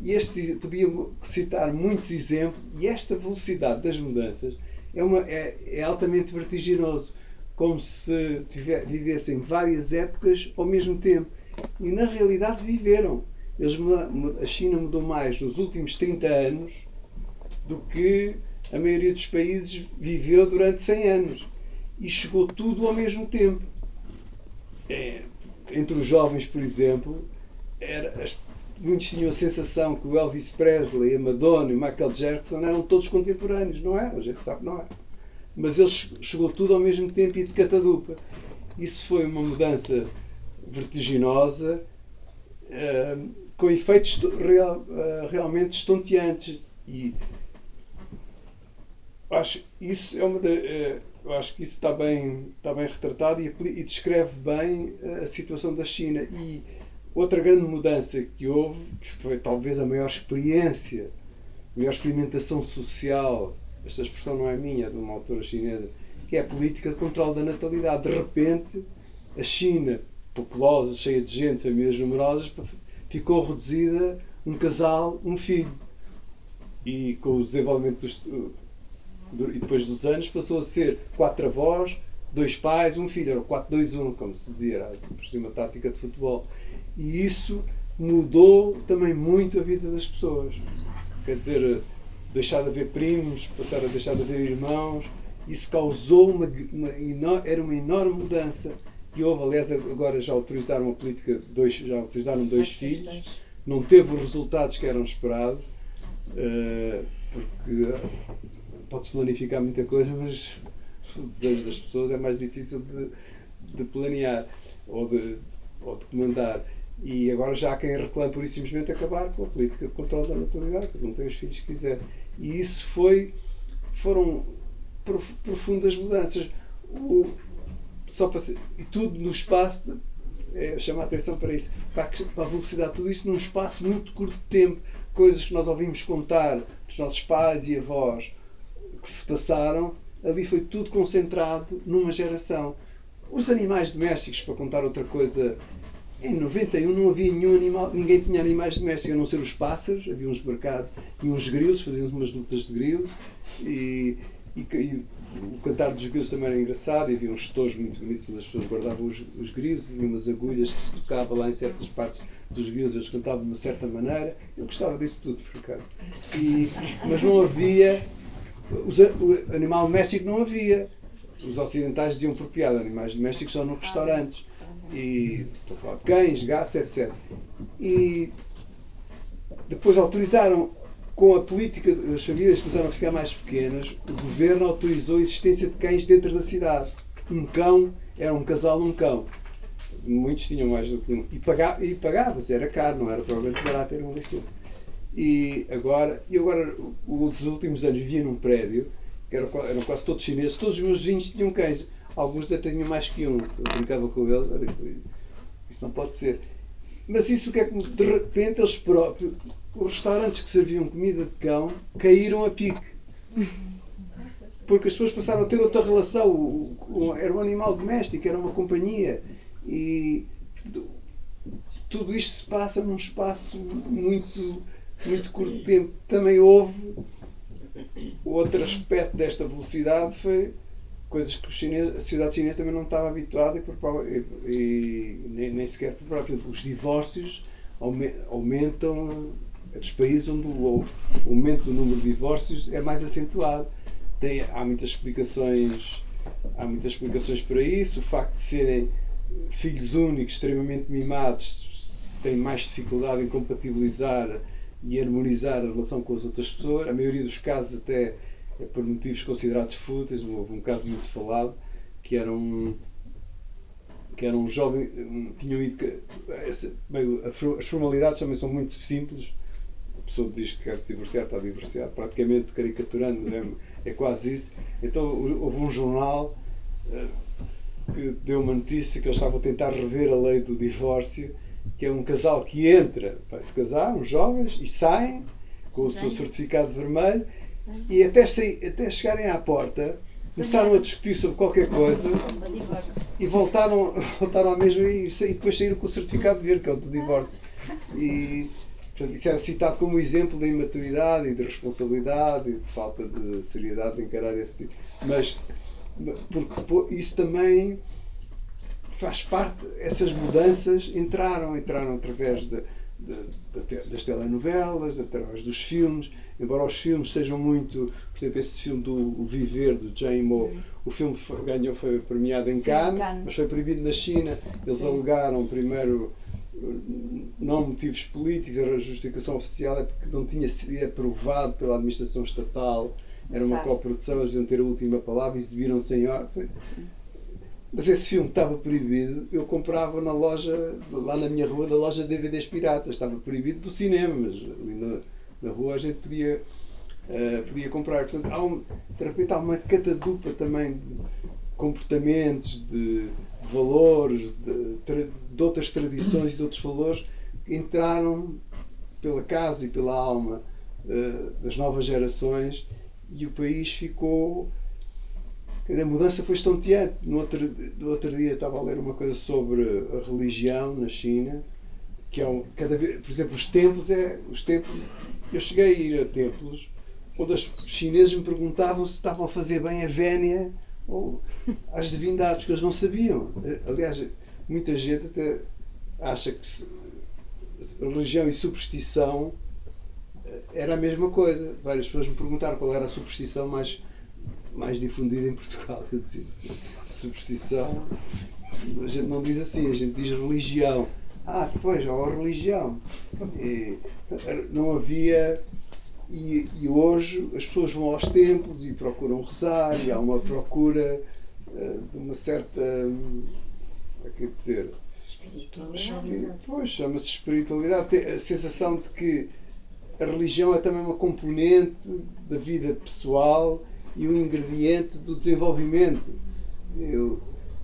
E este, podia citar muitos exemplos, e esta velocidade das mudanças é, uma, é, é altamente vertiginoso, como se tiver, vivessem várias épocas ao mesmo tempo. E na realidade viveram. Eles, a China mudou mais nos últimos 30 anos do que a maioria dos países viveu durante 100 anos. E chegou tudo ao mesmo tempo. É, entre os jovens, por exemplo, era, muitos tinham a sensação que o Elvis Presley, a Madonna e Michael Jackson eram todos contemporâneos. Não é? A gente sabe que não é. Mas eles chegou tudo ao mesmo tempo e de catadupa. Isso foi uma mudança vertiginosa, uh, com efeitos real, uh, realmente estonteantes. E acho isso é uma da, uh, eu acho que isso está bem, está bem retratado e, e descreve bem a situação da China. E, Outra grande mudança que houve, que foi talvez a maior experiência, a maior experimentação social, esta expressão não é minha, é de uma autora chinesa, que é a política de controle da natalidade. De repente, a China, populosa, cheia de gente, famílias numerosas, ficou reduzida um casal, um filho. E com o desenvolvimento dos, e depois dos anos passou a ser quatro avós, dois pais, um filho. Era o 4-2-1, como se dizia, era por cima tática de futebol. E isso mudou também muito a vida das pessoas. Quer dizer, deixar de haver primos, passar a deixar de haver irmãos, isso causou uma, uma era uma enorme mudança. E houve, aliás, agora já autorizaram a política, dois, já autorizaram dois filhos, não teve os resultados que eram esperados, uh, porque pode-se planificar muita coisa, mas (laughs) o desejo das pessoas é mais difícil de, de planear ou de, ou de comandar. E agora já há quem reclame por isso simplesmente acabar com a política de controle da naturalidade, cada um tem os filhos que quiser. E isso foi, foram profundas mudanças. O, só para ser, e tudo no espaço, é, chama a atenção para isso, para a velocidade, tudo isso num espaço muito curto de tempo, coisas que nós ouvimos contar dos nossos pais e avós que se passaram, ali foi tudo concentrado numa geração. Os animais domésticos, para contar outra coisa, em 91 não havia nenhum animal, ninguém tinha animais domésticos, a não ser os pássaros, havia uns mercados e uns grilos, faziam umas lutas de grilo e, e, e o cantar dos grilos também era engraçado e havia uns estojos muito bonitos onde as pessoas guardavam os, os grilos e umas agulhas que se tocava lá em certas partes dos grilos, eles cantavam de uma certa maneira. Eu gostava disso tudo, por acaso. E, mas não havia, os, o animal doméstico não havia. Os ocidentais diziam por piada, animais domésticos são nos restaurantes. E estou a falar de cães, gatos, etc. E depois autorizaram com a política, as famílias começaram a ficar mais pequenas, o governo autorizou a existência de cães dentro da cidade. Um cão era um casal num cão. Muitos tinham mais do que um. E, pagava, e era caro, não era provavelmente barato ter uma licença. E agora, e agora, os últimos anos vivia num prédio, que eram, eram quase todos chineses, todos os meus vizinhos tinham cães. Alguns até tinham mais que um. Eu brincava com eles, isso não pode ser. Mas isso o que é que de repente eles próprios os restaurantes que serviam comida de cão caíram a pique. Porque as pessoas passaram a ter outra relação. O, o, era um animal doméstico, era uma companhia. E tudo isto se passa num espaço muito, muito curto tempo. Também houve outro aspecto desta velocidade foi coisas que chinês, a sociedade chinesa também não estava habituada e, e, e nem, nem, sequer por próprio. Os divórcios aumentam dos países onde o, aumento do número de divórcios é mais acentuado. Tem, há muitas explicações há muitas explicações para isso. O facto de serem filhos únicos, extremamente mimados, têm mais dificuldade em compatibilizar e harmonizar a relação com as outras pessoas. A maioria dos casos até é por motivos considerados fúteis. Houve um caso muito falado que era um que era um jovem, tinham ido, as formalidades também são muito simples, pessoa diz que quer se divorciar, está divorciado, praticamente caricaturando, é, é quase isso. Então houve um jornal uh, que deu uma notícia que eles estavam a tentar rever a lei do divórcio, que é um casal que entra, vai se casar, uns jovens, e saem com o seu certificado vermelho, e até, até chegarem à porta começaram a discutir sobre qualquer coisa (laughs) e voltaram, voltaram à mesma e, e depois saíram com o certificado verde, que é o do divórcio. E, Portanto, isso era citado como exemplo de imaturidade e de responsabilidade e de falta de seriedade de encarar esse tipo. Mas porque isso também faz parte, essas mudanças entraram, entraram através de, de, de, das telenovelas, através dos filmes, embora os filmes sejam muito, por exemplo, esse filme do Viver, do Jane Moore, o filme foi, ganhou, foi premiado em Sim, Cannes, Cannes, mas foi proibido na China. Eles Sim. alegaram primeiro não motivos políticos, a justificação oficial é porque não tinha sido aprovado pela administração estatal, era uma coprodução, eles iam ter a última palavra, exibiram sem ordem. Mas esse filme estava proibido, eu comprava na loja, lá na minha rua, da loja de DVDs piratas, estava proibido do cinema, mas ali na, na rua a gente podia, uh, podia comprar. Portanto, há um, de repente há uma catadupa também de comportamentos, de valores, de, de outras tradições, de outros valores, que entraram pela casa e pela alma uh, das novas gerações e o país ficou. A mudança foi estonteante. No outro, no outro dia estava a ler uma coisa sobre a religião na China, que é um, cada vez, por exemplo, os templos é os templos. Eu cheguei a ir a templos onde os chineses me perguntavam se estavam a fazer bem a vénia ou às divindades, que eles não sabiam. Aliás, muita gente até acha que religião e superstição eh, era a mesma coisa. Várias pessoas me perguntaram qual era a superstição mais, mais difundida em Portugal. Eu disse, superstição, a gente não diz assim, a gente diz religião. Ah, depois, ou religião. E, não havia e, e, hoje as pessoas vão aos templos e procuram rezar, e há uma procura uh, de uma certa. Um, é que dizer? Pois, chama-se espiritualidade. Tem a sensação de que a religião é também uma componente da vida pessoal e um ingrediente do desenvolvimento. Eu,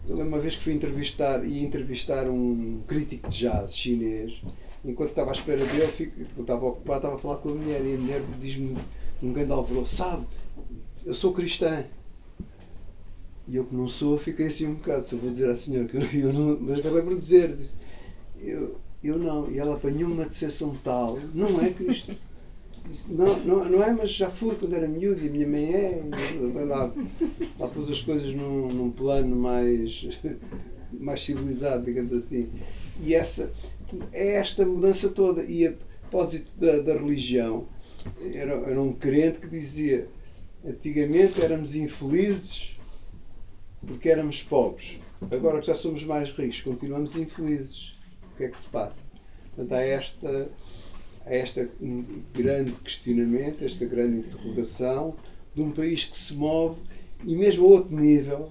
Eu lembro uma vez que fui entrevistar, ia entrevistar um crítico de jazz chinês. Enquanto estava à espera dele, fico, eu estava ocupado, estava a falar com a mulher e a mulher diz-me um grande alvoroço: Sabe, eu sou cristã. E eu que não sou, fiquei assim um bocado. Se eu vou dizer à senhora que eu, eu não. Mas acabei por dizer: disse, eu, eu não. E ela apanhou uma decepção tal: Não é cristã. Não, não, não é, mas já fui quando era miúdo e a minha mãe é. Lá, lá pus as coisas num, num plano mais, mais civilizado, digamos assim. E essa é esta mudança toda. E a propósito da, da religião, era, era um crente que dizia: antigamente éramos infelizes porque éramos pobres. Agora que já somos mais ricos, continuamos infelizes. O que é que se passa? Portanto, há esta a este grande questionamento, esta grande interrogação de um país que se move e mesmo a outro nível.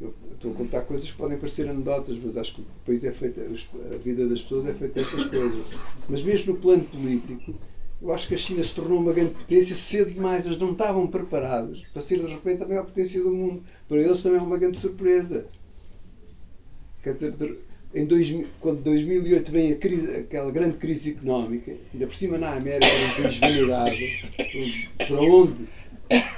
Eu estou a contar coisas que podem parecer anedotas, mas acho que o país é feito, a vida das pessoas é feita dessas coisas. Mas mesmo no plano político, eu acho que a China se tornou uma grande potência cedo demais. Eles não estavam preparados para ser de repente a maior potência do mundo. Para eles também é uma grande surpresa. Quer dizer, em 2000, quando 2008 vem crise, aquela grande crise económica, ainda por cima na América, um país venerado, para onde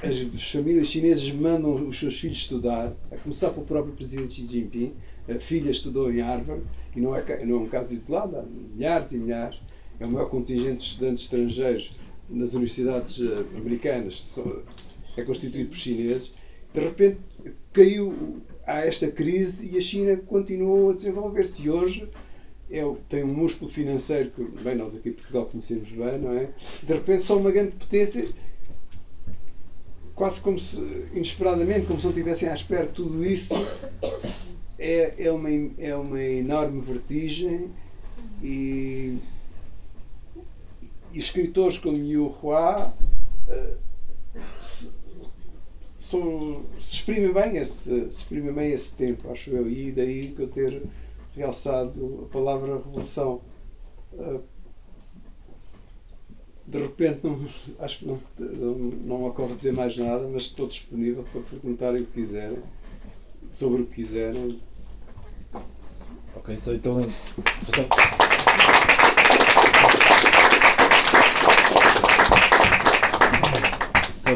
as famílias chinesas mandam os seus filhos estudar, a começar pelo próprio presidente Xi Jinping, a filha estudou em Harvard, e não é, não é um caso isolado, há milhares e milhares, é o maior contingente de estudantes estrangeiros nas universidades eh, americanas, é constituído por chineses, de repente caiu há esta crise e a China continuou a desenvolver-se. E hoje é, tem um músculo financeiro que, bem, nós aqui em Portugal conhecemos bem, não é? De repente são uma grande potência, quase como se, inesperadamente, como se não estivessem à espera, tudo isso é, é, uma, é uma enorme vertigem e, e escritores como Yu Hua uh, são, se exprime bem esse, se exprime bem esse tempo, acho eu, e daí que eu ter realçado a palavra revolução. Ah, de repente, não, acho que não, não, não ocorre dizer mais nada, mas estou disponível para perguntarem o que quiserem, sobre o que quiserem. Ok, so, então.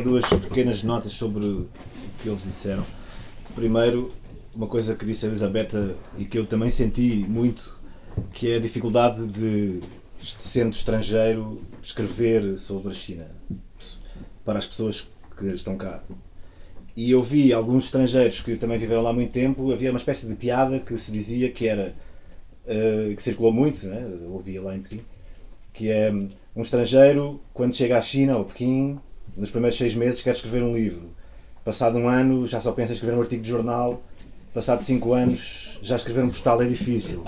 Duas pequenas notas sobre o que eles disseram. Primeiro, uma coisa que disse a Elisabetta e que eu também senti muito, que é a dificuldade de, sendo estrangeiro, escrever sobre a China para as pessoas que estão cá. E eu vi alguns estrangeiros que também viveram lá muito tempo, havia uma espécie de piada que se dizia que era, uh, que circulou muito, né? ouvia lá em Pequim, que é um estrangeiro, quando chega à China ou Pequim, nos primeiros seis meses quer escrever um livro. Passado um ano já só pensa em escrever um artigo de jornal. Passado cinco anos já escrever um postal é difícil.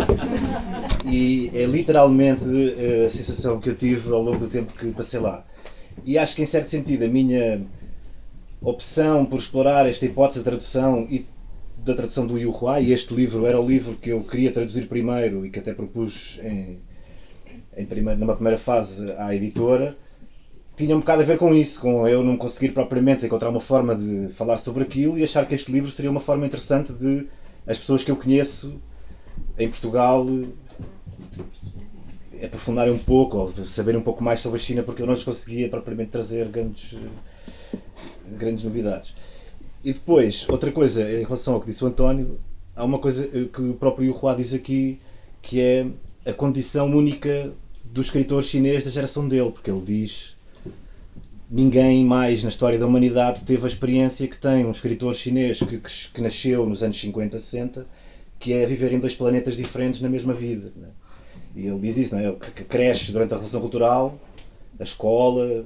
E é literalmente eh, a sensação que eu tive ao longo do tempo que passei lá. E acho que em certo sentido a minha opção por explorar esta hipótese de tradução e da tradução do Yu Hua, e este livro era o livro que eu queria traduzir primeiro e que até propus em, em numa primeira fase à editora, tinha um bocado a ver com isso, com eu não conseguir propriamente encontrar uma forma de falar sobre aquilo e achar que este livro seria uma forma interessante de as pessoas que eu conheço em Portugal aprofundarem um pouco ou saberem um pouco mais sobre a China porque eu não conseguia propriamente trazer grandes, grandes novidades. E depois, outra coisa em relação ao que disse o António, há uma coisa que o próprio Yu diz aqui que é a condição única do escritor chinês da geração dele, porque ele diz ninguém mais na história da humanidade teve a experiência que tem um escritor chinês que, que, que nasceu nos anos 50, 60, que é viver em dois planetas diferentes na mesma vida. Né? E ele diz isso, não é? que cresce durante a Revolução Cultural, a escola,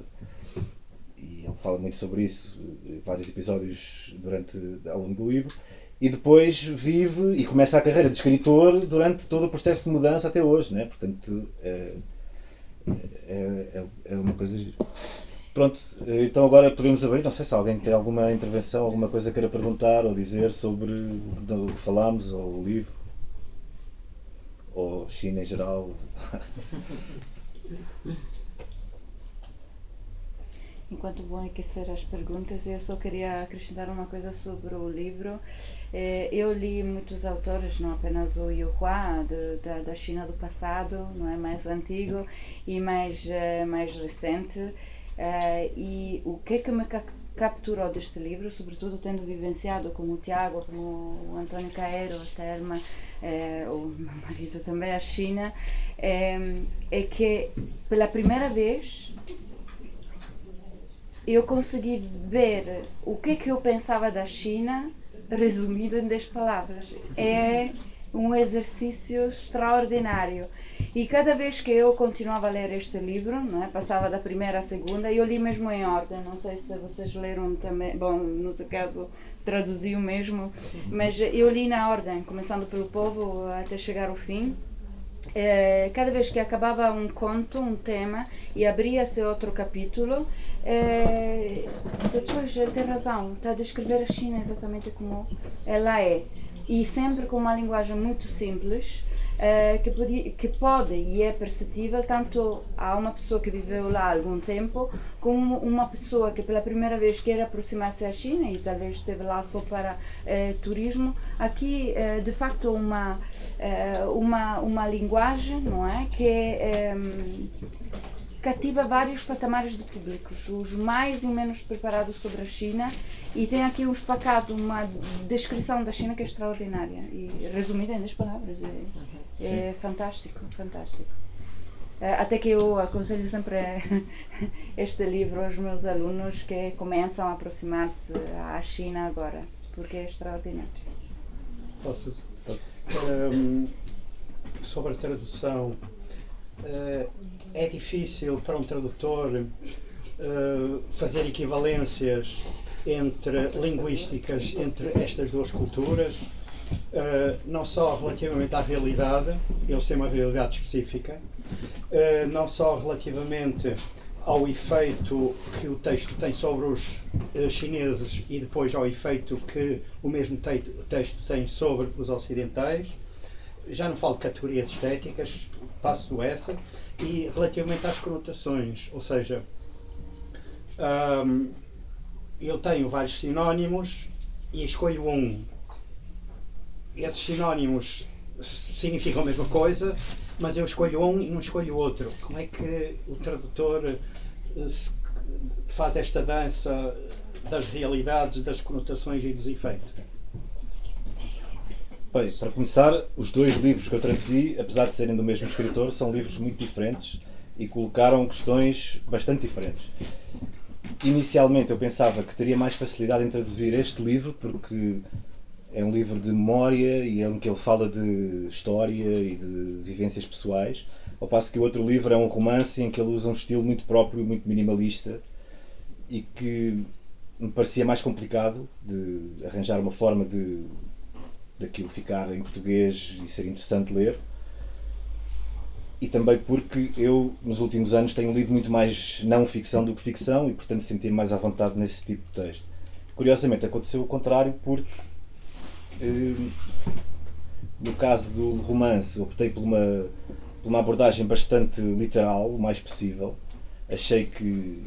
e ele fala muito sobre isso, vários episódios durante, ao longo do livro, e depois vive e começa a carreira de escritor durante todo o processo de mudança até hoje, né? portanto é, é, é, é uma coisa Pronto, então agora podemos abrir. Não sei se alguém tem alguma intervenção, alguma coisa queira perguntar ou dizer sobre o que falámos, ou o livro, ou China em geral. (laughs) enquanto vou aquecer as perguntas, eu só queria acrescentar uma coisa sobre o livro. Eh, eu li muitos autores, não apenas o Yu Hua, da, da China do passado, não é mais antigo e mais eh, mais recente. Eh, e o que é que me capturou deste livro, sobretudo tendo vivenciado como o Tiago, como o António Caero, a Terma, eh, o meu (laughs) marido também, a China, é, é que pela primeira vez eu consegui ver o que é que eu pensava da China resumido em 10 palavras. É um exercício extraordinário. E cada vez que eu continuava a ler este livro, é? passava da primeira à segunda, eu li mesmo em ordem. Não sei se vocês leram também, bom, no seu caso traduziu mesmo, mas eu li na ordem, começando pelo povo até chegar ao fim. É, cada vez que acabava um conto, um tema, e abria-se outro capítulo, é, depois ele tem razão, está a descrever a China exatamente como ela é. E sempre com uma linguagem muito simples, uh, que, pode, que pode e é perceptível tanto a uma pessoa que viveu lá há algum tempo, como uma pessoa que pela primeira vez quer aproximar-se à China e talvez esteve lá só para uh, turismo. Aqui, uh, de facto, uma, uma, uma linguagem, não é? Que um, cativa vários patamares de públicos, os mais e menos preparados sobre a China, e tem aqui um espacado, uma descrição da China que é extraordinária, e resumida em 10 palavras. É, é fantástico, fantástico. É, até que eu aconselho sempre (laughs) este livro aos meus alunos que começam a aproximar-se à China agora, porque é extraordinário. Posso? Posso. Um, sobre a tradução, uh, é difícil para um tradutor uh, fazer equivalências entre linguísticas entre estas duas culturas, uh, não só relativamente à realidade, eles têm uma realidade específica, uh, não só relativamente ao efeito que o texto tem sobre os uh, chineses e depois ao efeito que o mesmo texto, texto tem sobre os ocidentais. Já não falo de categorias estéticas, passo essa e relativamente às conotações, ou seja, um, eu tenho vários sinónimos e escolho um. Esses sinónimos significam a mesma coisa, mas eu escolho um e não escolho outro. Como é que o tradutor eh, faz esta dança das realidades, das conotações e dos efeitos? Bem, para começar, os dois livros que eu traduzi, apesar de serem do mesmo escritor, são livros muito diferentes e colocaram questões bastante diferentes. Inicialmente eu pensava que teria mais facilidade em traduzir este livro porque é um livro de memória e é um que ele fala de história e de vivências pessoais, ao passo que o outro livro é um romance em que ele usa um estilo muito próprio, muito minimalista e que me parecia mais complicado de arranjar uma forma de daquilo ficar em português e ser interessante ler. E também porque eu, nos últimos anos, tenho lido muito mais não ficção do que ficção e, portanto, senti-me mais à vontade nesse tipo de texto. Curiosamente, aconteceu o contrário, porque no caso do romance, optei por uma, por uma abordagem bastante literal, o mais possível. Achei que,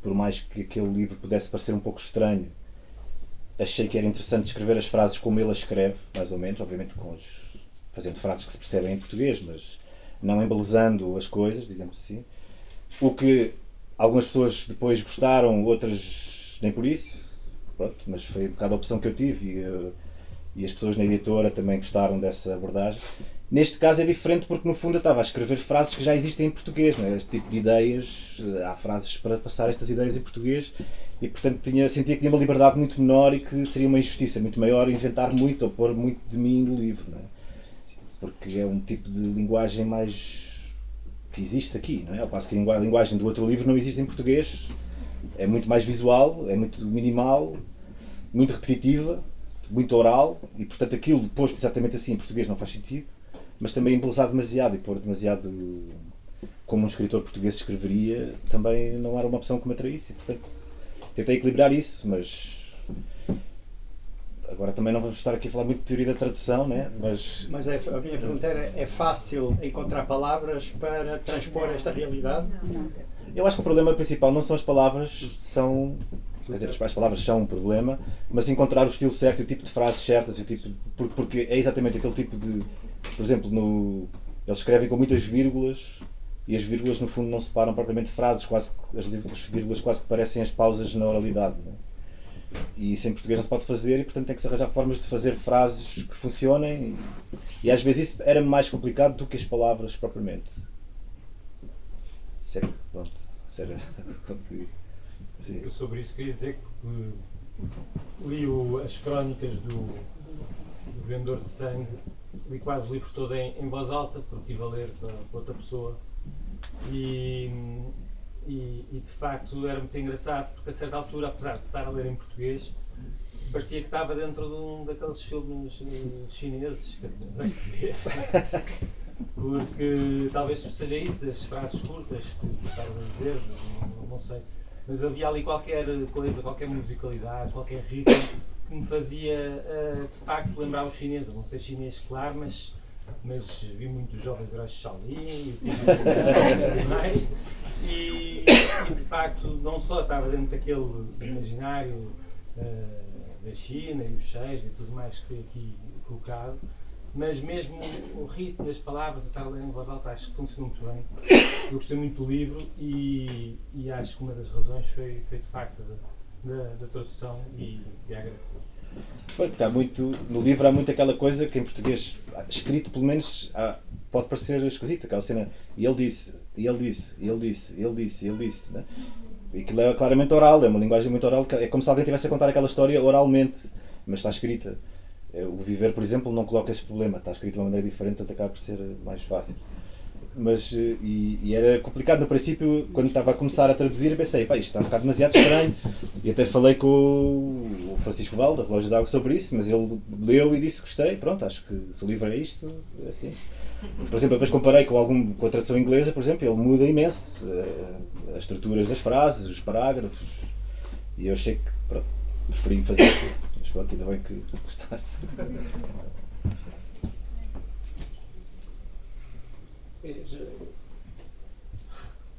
por mais que aquele livro pudesse parecer um pouco estranho, achei que era interessante escrever as frases como ele as escreve, mais ou menos, obviamente com os, fazendo frases que se percebem em português, mas não embelezando as coisas, digamos assim. O que algumas pessoas depois gostaram, outras nem por isso, pronto, mas foi um bocado a opção que eu tive e, eh, e as pessoas na editora também gostaram dessa abordagem. Neste caso é diferente porque no fundo eu estava a escrever frases que já existem em português, não é? este tipo de ideias, eh, há frases para passar estas ideias em português e portanto tinha, sentia que tinha uma liberdade muito menor e que seria uma injustiça muito maior inventar muito ou pôr muito de mim no livro, não é? porque é um tipo de linguagem mais que existe aqui, não é? Ao passo que a linguagem do outro livro não existe em português, é muito mais visual, é muito minimal, muito repetitiva, muito oral e portanto aquilo posto exatamente assim em português não faz sentido, mas também embelezar demasiado e pôr demasiado como um escritor português escreveria também não era uma opção que me atraísse, portanto tentei equilibrar isso, mas Agora também não vamos estar aqui a falar muito de teoria da tradução, né? mas Mas é, a minha pergunta era: é fácil encontrar palavras para transpor esta realidade? eu acho que o problema principal não são as palavras, são. As- as palavras são um problema, mas encontrar o estilo certo o tipo de frases certas, o tipo, por- porque é exatamente aquele tipo de. Por exemplo, no, eles escrevem com muitas vírgulas e as vírgulas no fundo não separam propriamente frases, quase as vírgulas quase que parecem as pausas na oralidade. né? E isso em português não se pode fazer e portanto tem que se arranjar formas de fazer frases que funcionem e, e às vezes isso era mais complicado do que as palavras propriamente. Sério, pronto. Sério, (laughs) consegui. Sim. Eu sobre isso queria dizer que li o- as crónicas do, do vendedor de sangue, li quase o livro todo em, em voz alta, porque estive a ler para, para outra pessoa. E, e, e, de facto era muito engraçado, porque a certa altura, apesar de estar a ler em português, parecia que estava dentro de um daqueles filmes eh, chineses que vais te ver. (laughs) Porque talvez seja isso, as frases curtas que tu estavas a dizer, não, não sei. Mas havia ali qualquer coisa, qualquer musicalidade, qualquer ritmo que me fazia eh, de facto lembrar os chineses. Eu não sei chinês, claro, mas, mas vi muitos jovens de Shaolin e mais. E, e de facto não só estava dentro daquele imaginário eh, da China e os cheiros e tudo mais que foi aqui colocado, mas mesmo o ritmo das palavras, eu a ler em voz alta, acho que funciona muito bem. Eu gostei muito do livro e, e acho que uma das razões foi, foi de facto da, da, tradução e, e agradecer. Há muito, no livro há muito aquela coisa que em português, escrito pelo menos, há- pode parecer esquisito, aquela cena. E ele disse, e ele disse, e ele disse, e ele disse, e ele disse. Né? E aquilo é claramente oral, é uma linguagem muito oral, é como se alguém estivesse a contar aquela história oralmente, mas está escrita. É, O Viver, por exemplo, não coloca esse problema, está escrito de uma maneira diferente, portanto acaba por ser mais fácil. Mas, eh, e, e era complicado no princípio, quando estava a começar a traduzir, pensei, pá, isto está a ficar demasiado estranho. E até falei com o Francisco Val, da Relógio d'Água, sobre isso, mas ele leu e disse gostei, pronto, acho que se o livro é isto, é assim. Por exemplo, depois comparei com, algum, com a tradução inglesa, por exemplo, ele muda imenso eh, as estruturas das frases, os parágrafos, e eu achei que, pronto, preferi fazer isso. Mas pronto, ainda bem que gostaste.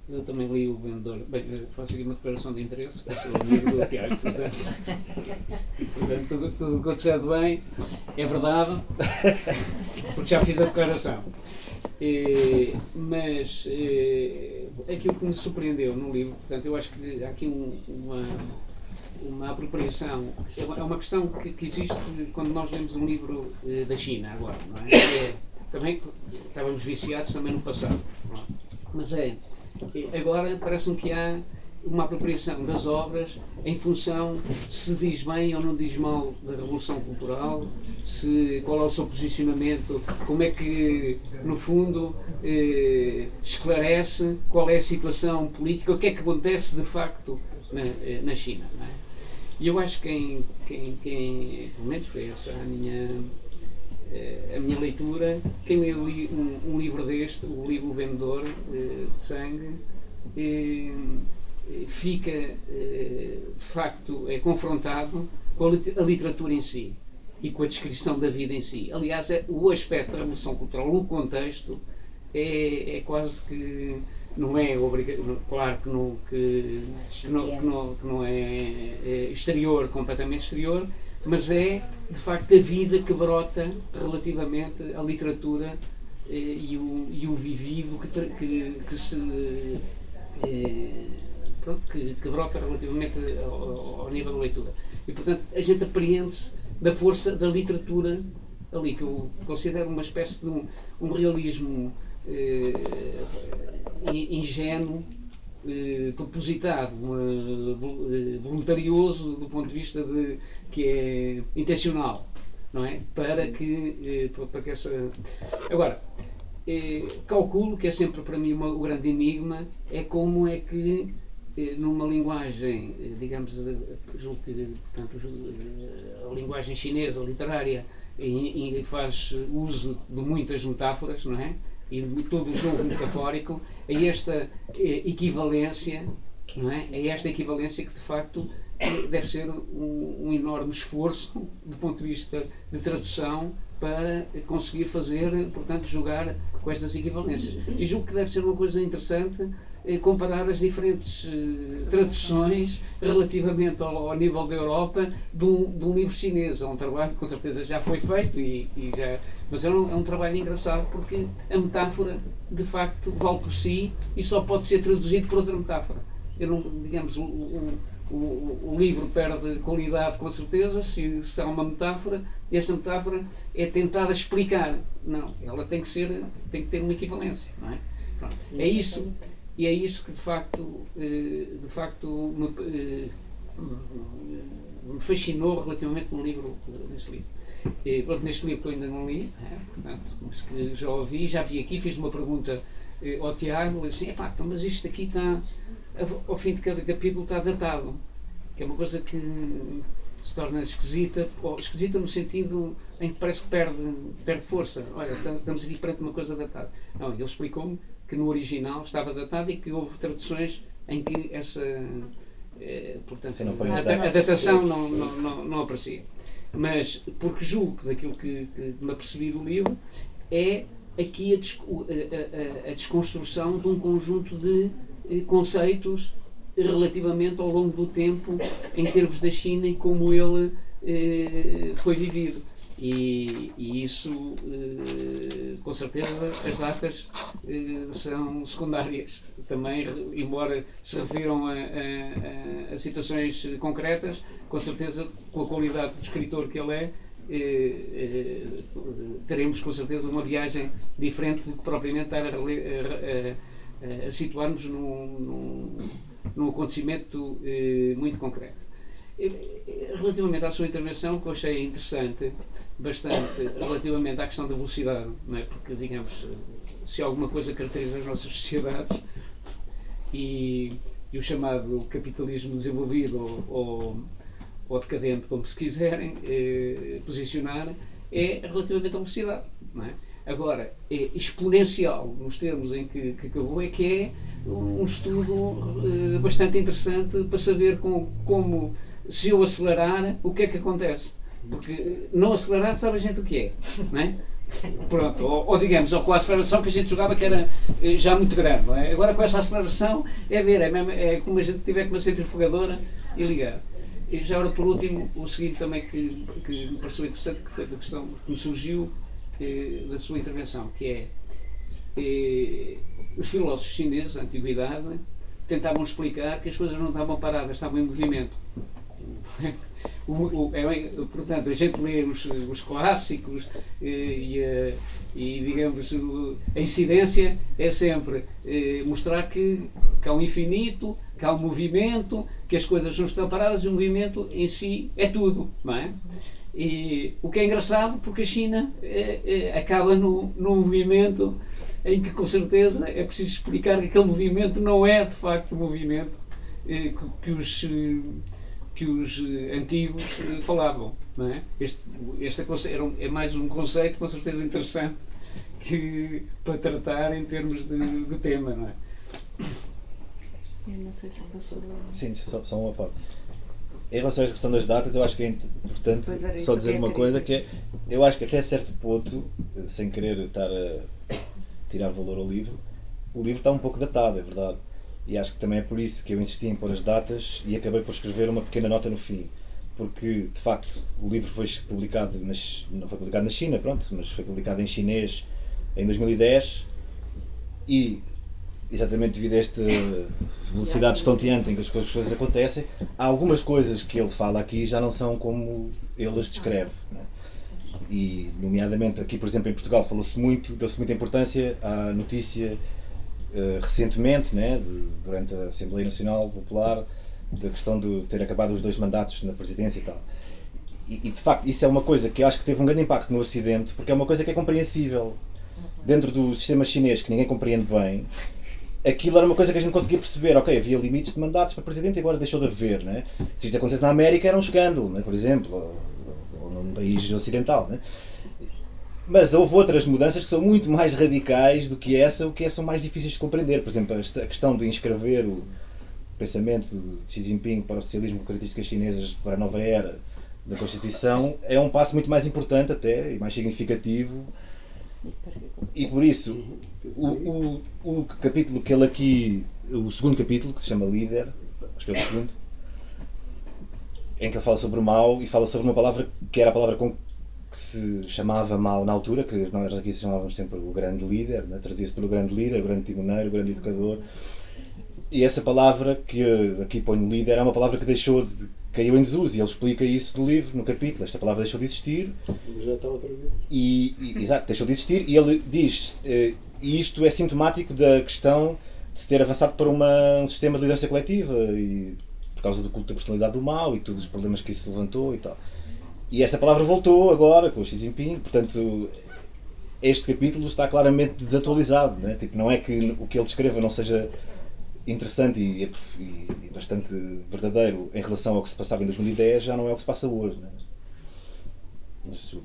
Eu também li o vendedor. Bem, eu faço aqui uma declaração de interesse, que eu sou amigo do Tiago, portanto, portanto tudo, o que eu disser de bem é verdade, porque já fiz a declaração. Eh, mas eh, aquilo que me surpreendeu no livro, portanto, eu acho que há aqui um- uma, uma apropriação, é uma, é uma questão que, que existe quando nós lemos um livro eh, da China agora, não é? É, também estávamos viciados também no passado, é? mas é, é, agora parece-me que há uma apropriação das obras em função se diz bem ou não diz mal da Revolução Cultural, se, qual é o seu posicionamento, como é que, no fundo, eh, esclarece qual é a situação política, o que é que acontece de facto na, eh, na China. é? E eu acho que quem, quem, quem, pelo menos foi essa a minha, eh, a minha leitura, quem lê um, um livro deste, o livro O Vendedor eh, de Sangue, eh, fica de facto é confrontado com a literatura em si e com a descrição da vida em si. Aliás, é, o aspecto da revolução cultural, o contexto, é, é quase que não é claro que não, que, que não, que não, que não é, é exterior, completamente exterior, mas é de facto a vida que brota relativamente à literatura eh, e, o, e o vivido que, que, que se eh, pronto, que, que brota relativamente ao, ao nível da leitura. E portanto a gente apreende-se da força da literatura ali, que eu considero uma espécie de um, um realismo ingênuo, eh, propositado, eh, vol- eh, voluntarioso do ponto de vista de que é intencional, não é? Para que, para- que essa. Agora, calculo que é sempre para mim uma- o grande enigma é como é que numa linguagem, digamos, julgo que, portanto, a linguagem chinesa literária e, e faz uso de muitas metáforas, não é? E todo o jogo metafórico, a esta eh, equivalência, não é? A esta equivalência que de facto eh, deve ser um, um enorme esforço do ponto de vista de tradução para conseguir fazer, portanto, jogar com estas equivalências. E julgo que deve ser uma coisa interessante eh, comparar as diferentes eh, traduções relativamente ao, ao, nível da Europa um, livro chinês. É um trabalho que com certeza já foi feito, e, e já, mas é um, é um, trabalho engraçado porque a metáfora de facto vale por si e só pode ser traduzido por outra metáfora. Eu não, digamos, o, o, o, livro perde qualidade com certeza se, se há uma metáfora e esta metáfora é tentada explicar. Não, ela tem que ser, tem que ter uma equivalência, não é? Pronto. É isso e é isso que de facto, eh, de facto me, eh, me fascinou relativamente no livro, nesse livro. E, pronto, neste livro que eu ainda não li, é, portanto, mas que já ouvi, já vi aqui, fiz uma pergunta eh, ao Tiago, assim, epá, então, mas isto aqui está, ao fim de cada capítulo está datado, que é uma coisa que se torna esquisita, ou esquisita no sentido em que parece que perde, perde força. Olha, estamos aqui perante uma coisa datada. Não, ele explicou-me que no original estava datado e que houve traduções em que essa eh, portanto, a, a, datação não, não, não, não, aparecia. Mas, porque julgo que daquilo que, que me apercebi do livro, é aqui a, a, a, desconstrução de um conjunto de eh, conceitos relativamente ao longo do tempo em termos da China e como ele eh, foi vivido. E, e isso, eh, com certeza, as datas eh, são secundárias. Também, embora se refiram a, a, a, situações concretas, com certeza, com a qualidade de escritor que ele é, eh, teremos com certeza uma viagem diferente do que propriamente estar a, a, situar-nos num, num, num acontecimento muito concreto. Relativamente à sua intervenção, que eu achei interessante, bastante, relativamente à questão da velocidade, não é? porque, digamos, se alguma coisa caracteriza as nossas sociedades e, e o chamado capitalismo desenvolvido ou, ou, ou decadente, como se quiserem eh, posicionar, é relativamente à velocidade. Não é? Agora, é exponencial nos termos em que, que acabou, é que é um estudo eh, bastante interessante para saber com, como se eu acelerar, o que é que acontece? Porque não acelerar sabe a gente o que é, não é? Pronto, ou, ou, digamos, ou com a aceleração que a gente jogava que era eh, já muito grande, é? Agora com essa aceleração é ver, é, mesmo, é como a gente tiver com uma centrifugadora e ligar. E já agora por último, o seguinte também que, que me pareceu interessante, que foi a questão que me surgiu eh, da sua intervenção, que é eh, os filósofos chineses, da antiguidade, tentavam explicar que as coisas não estavam paradas, estavam em movimento. O, o, é, portanto, a gente lê os, os clássicos e, e, e, digamos, a incidência é sempre eh, mostrar que, que há um infinito, que há um movimento, que as coisas não estão paradas e o movimento em si é tudo, não é? E o que é engraçado, porque a China eh, eh, acaba no movimento em que, com certeza, é preciso explicar que aquele movimento não é, de facto, o movimento que, que os que os eh, antigos eh, falavam. Não é? Este, este é, um, é mais um conceito com certeza interessante (laughs) que, para tratar em termos de, de tema. Não é? Eu não sei se passou. Sim, só, só uma parte. Em relação à questão das datas, eu acho que é importante só dizer uma coisa que é, eu acho que até certo ponto, sem querer estar a (coughs) tirar valor ao livro, o livro está um pouco datado, é verdade e acho que também é por isso que eu insisti em pôr as datas e acabei por escrever uma pequena nota no fim. Porque, de facto, o livro foi publicado, nas, não foi publicado na China, pronto, mas foi publicado em chinês em 2010 e, exatamente devido a esta velocidade estonteante em que as coisas, as coisas acontecem, há algumas coisas que ele fala aqui já não são como ele as descreve. Né? E, nomeadamente, aqui, por exemplo, em Portugal, falou-se muito, deu-se muita importância à notícia eh, recentemente, né, de, durante a Assembleia Nacional Popular, da questão de ter acabado os dois mandatos na presidência e tal. E, e, de facto, isso é uma coisa que acho que teve um grande impacto no Ocidente, porque é uma coisa que é compreensível. Dentro do sistema chinês, que ninguém compreende bem, aquilo era uma coisa que a gente conseguia perceber. Ok, havia limites de mandatos para presidente e agora deixou de haver. Né? Se isto acontecesse na América, era um escândalo, né? por exemplo, ou, ou num país ocidental. Né? Mas houve outras mudanças que são muito mais radicais do que essa, o que é, são mais difíceis de compreender. Por exemplo, a questão de inscrever o pensamento de Xi Jinping para o socialismo com características chinesas para a nova era da Constituição é um passo muito mais importante até e mais significativo e por isso o, o, o capítulo que ele aqui, o segundo capítulo que se chama Líder, acho que é o segundo, em que ele fala sobre o mal e fala sobre uma palavra que era a palavra com que se chamava mal na altura, que nós aqui chamávamos sempre o grande líder, né? trazia-se pelo grande líder, o grande timoneiro, o grande educador. E essa palavra que aqui põe líder é uma palavra que deixou de caiu em desuso e ele explica isso no livro, no capítulo. Esta palavra deixou de existir. Já está outra vez. E, e, exato, deixou de existir e ele diz, eh, e isto é sintomático da questão de se ter avançado para uma, um sistema de liderança coletiva e por causa do culto da personalidade do mal e todos os problemas que isso levantou e tal. E essa palavra voltou agora com o Xi Jinping, portanto, este capítulo está claramente desatualizado. Não é, tipo, não é que o que ele descreva não seja interessante e, e, e, bastante verdadeiro em relação ao que se passava em 2010, já não é o que se passa hoje. Não é? Mas,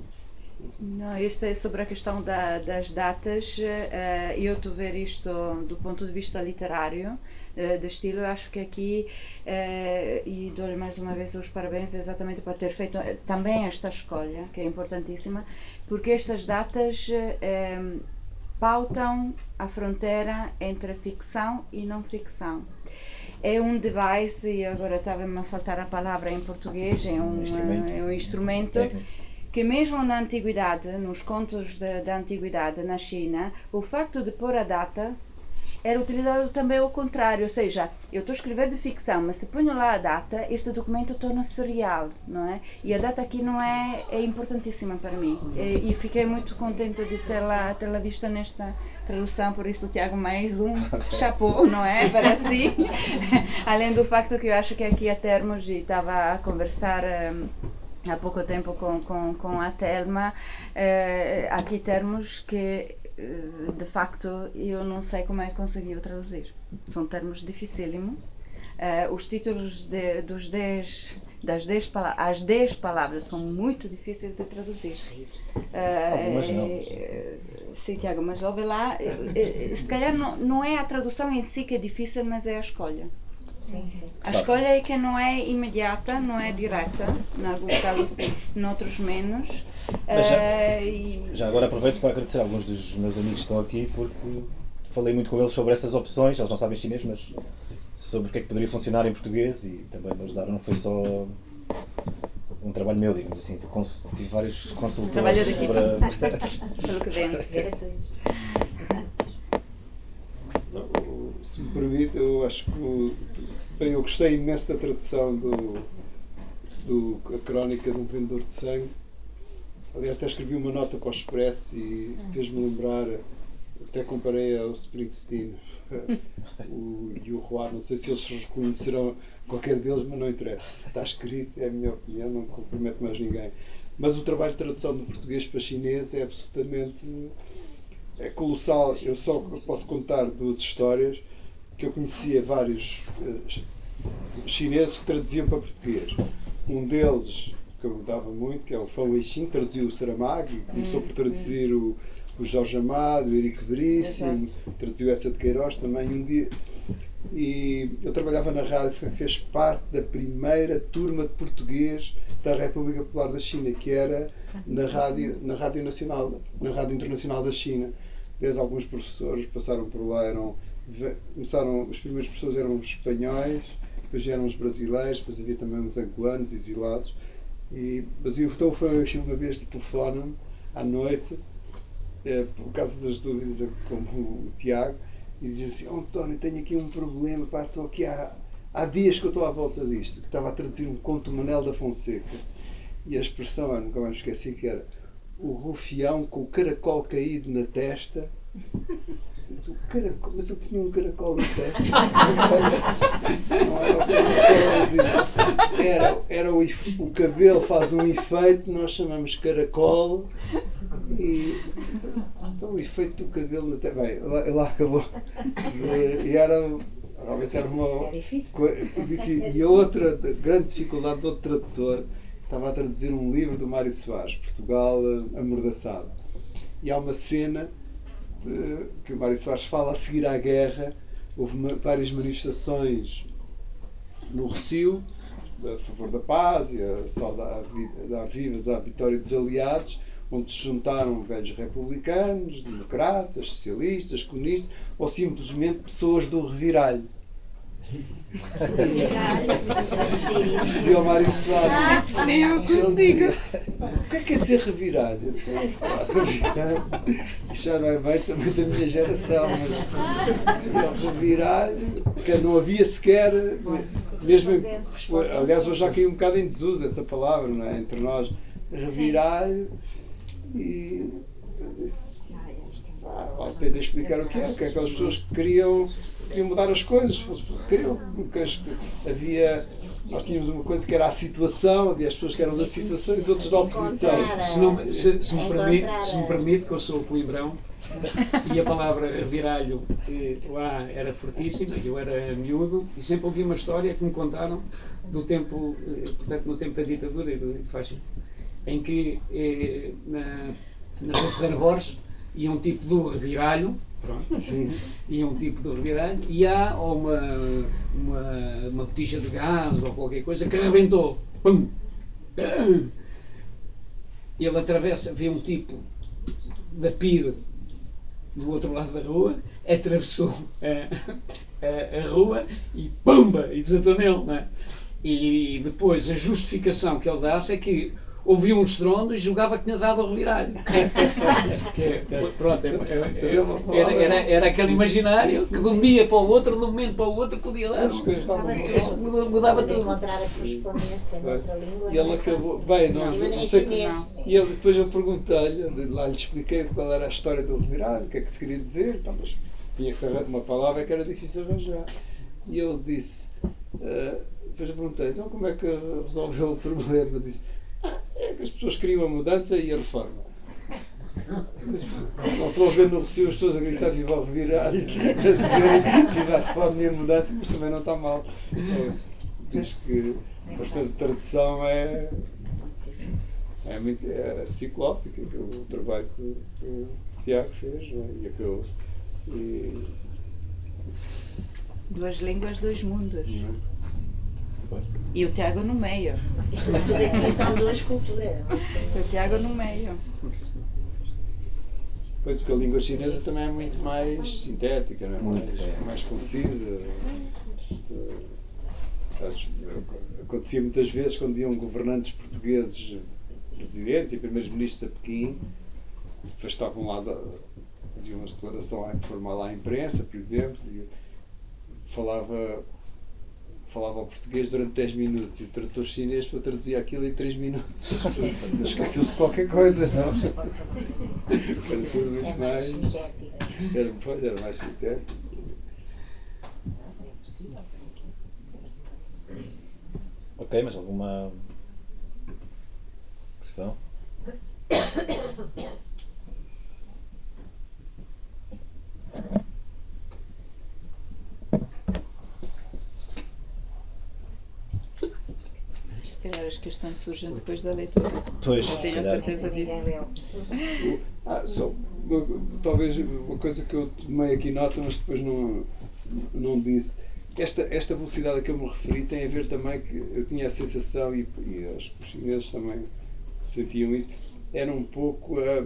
não, isto é sobre a questão da, das datas. Uh, eu estou a ver isto do ponto de vista literário, uh, de estilo. Eu acho que aqui, uh, e dou-lhe mais uma vez os parabéns exatamente por ter feito também esta escolha, que é importantíssima, porque estas datas pautam a fronteira entre ficção e não ficção. É um device, e agora estava-me a faltar a palavra em português, é um, um instrumento, é um instrumento que mesmo na antiguidade, nos contos da antiguidade na China, o facto de pôr a data era utilizado também ao contrário, ou seja, eu estou a escrever de ficção, mas se ponho lá a data, este documento torna-se real, não é? E a data aqui não é, é importantíssima para mim. E, e fiquei muito contente de tê-la tê vista nesta tradução, por isso, Tiago, mais um (laughs) chapéu, não é? Para si. (laughs) Além do facto que eu acho que aqui a termos, e estava a conversar. Um, há pouco tempo com, com, com a Telma, eh, aqui termos que de facto eu não sei como é que conseguiu traduzir. São termos dificílimos. Uh, os títulos de, dos 10 das 10 as 10 palavras são muito difíceis de traduzir. Uh, mas não. sim, Tiago, mas ouve lá, se calhar não, não é a tradução em si que é difícil, mas é a escolha. Sim, sim. A escolha é que não é imediata, não é direta, em alguns casos sim, noutros menos. Já, uh, e... já, agora aproveito para agradecer a alguns dos meus amigos que estão aqui porque falei muito com eles sobre essas opções, eles não sabem chinês, mas sobre o que é que poderia funcionar em português e também me ajudaram, não foi só um trabalho meu, digamos assim, tive vários consultores para... (laughs) Pelo que vence. Se me permite, eu acho que bem, eu gostei imenso da tradução do, do a crónica de um vendedor de sangue Aliás, até escrevi uma nota para o Express e ah. fez-me lembrar, até comparei ao Springsteen (laughs) o, e o Juan, não sei se eles reconhecerão qualquer deles, mas não interessa. Está escrito, é a minha opinião, não comprometo mais ninguém. Mas o trabalho de tradução do português para chinês é absolutamente é colossal. Eu só posso contar duas histórias que eu conhecia vários uh, chineses que traduziam para português. Um deles que eu dava muito, que é o Fão Weixin, traduziu o Saramago, começou por traduzir o, o Jorge Amado, o Eric Veríssimo, Exato. traduziu essa de Queiroz também um dia. E ele trabalhava na rádio, fez parte da primeira turma de português da República Popular da China, que era na rádio, na rádio nacional, na rádio internacional da China. Desde alguns professores passaram por lá, eram começaram os primeiros professores eram os espanhóis, depois eram os brasileiros, depois havia também os angolanos exilados e, mas eu, então foi uma vez de telefone à noite, é, por causa das dúvidas, como o Tiago, e dizia assim: oh, António, tenho aqui um problema, pá, estou aqui há, há dias que eu estou à volta disto, que estava a traduzir um conto Manel da Fonseca. E a expressão, eu nunca mais esqueci, que era o rufião com o caracol caído na testa o caracol, mas eu tinha um caracol no testa. (laughs) era, era o, o cabelo faz um efeito, nós chamamos caracol e então o efeito do cabelo testa. Bem, lá, lá acabou. E, e era realmente era uma. É difícil. E a outra grande dificuldade do outro tradutor estava a traduzir um livro do Mário Soares, Portugal Amordaçado. E há uma cena que o Mário Soares fala a seguir à guerra, houve várias manifestações no Recio, a favor da paz e a saudar, dar vivas à vitória dos aliados, onde se juntaram velhos republicanos, democratas, socialistas, comunistas ou simplesmente pessoas do reviralho. Dizia o Mário Soares. Nem eu consigo. O que é que quer dizer reviralho? Eu disse, "Ah. Isto já não é bem também da minha geração, mas reviralho, que não havia sequer, mesmo, aliás, hoje já caiu um bocado em desuso essa palavra, não é? Entre nós, reviralho e eu disse, ah, tentei explicar o que é, que é aquelas pessoas que queriam, queriam mudar as coisas, fosse- queriam, porque havia, nós tínhamos uma coisa que era a situação, havia as pessoas que eram da situação e os outros da oposição. Se, não, se, se me permite, se me permite, que eu sou coimbrão, e a palavra reviralho que lá era fortíssima, eu era miúdo, e sempre ouvi uma história que me contaram do tempo, eh, portanto, no tempo da ditadura e do, fascismo, em que eh, na, na Rua Ferreira Borges ia um tipo do reviralho, pronto, ia um tipo do reviralho, e há ou uma, uma, uma botija de gás ou qualquer coisa que arrebentou. Pum! Ele atravessa, vê um tipo da PIDE do outro lado da rua, atravessou a, a, a rua e pumba! E desatou nele. É? E depois a justificação que ele dá é que ouvia um estrondo e julgava que tinha dado ao (laughs) é- pronto, é- é- era, era, era aquele imaginário que de um dia para o outro, de um momento para o outro, podia dar. Mudava tudo. encontrar a correspondência noutra língua. E é acabou. fácil. Bem, não, não nem sei. chinês. E ele, depois eu perguntei-lhe, lá lhe expliquei qual era a história do reviralho, o que é que se queria dizer, então, mas tinha que saber uma palavra que era difícil arranjar. E ele disse, ah, depois eu perguntei, então como é que resolveu o problema? Disse, é que as pessoas queriam a mudança e a reforma. Não estou a ver no Recio as pessoas a gritar (laughs) tive ao revirar, a dizer tive a reforma e a mudança, mas também não está mal. É, Diz que bastante tradição é, é, muito, é ciclópica, que o trabalho que, que o Tiago fez é? e aquele. E, Duas línguas, dois mundos. não é? E o Tiago no meio. Isto tudo aqui são duas culturas. O Tiago no meio. Pois porque a língua chinesa também é muito mais sintética, não é? Muito, mais, é. mais concisa. Acontecia muitas vezes quando iam governantes portugueses, presidentes e primeiros ministros a Pequim, afastavam lá. Havia uma declaração formal à imprensa, por exemplo, e falava, falava português durante 10 minutos e o tradutor chinês para traduzir aquilo em 3 minutos. (laughs) Esqueceu-se de qualquer coisa, não? Era tudo muito É mais. Era, pois, era mais sintético. Ok, mas alguma questão? (coughs) (coughs) Se calhar as questões surgem depois da leitura. Pois, Eu se tenho a calhar. certeza disso. Ah, só, talvez uma coisa que eu tomei aqui nota, mas depois não, não disse. Esta, esta velocidade a que eu me referi tem a ver também que eu tinha a sensação, e, e acho que os chineses também sentiam isso, era um pouco a,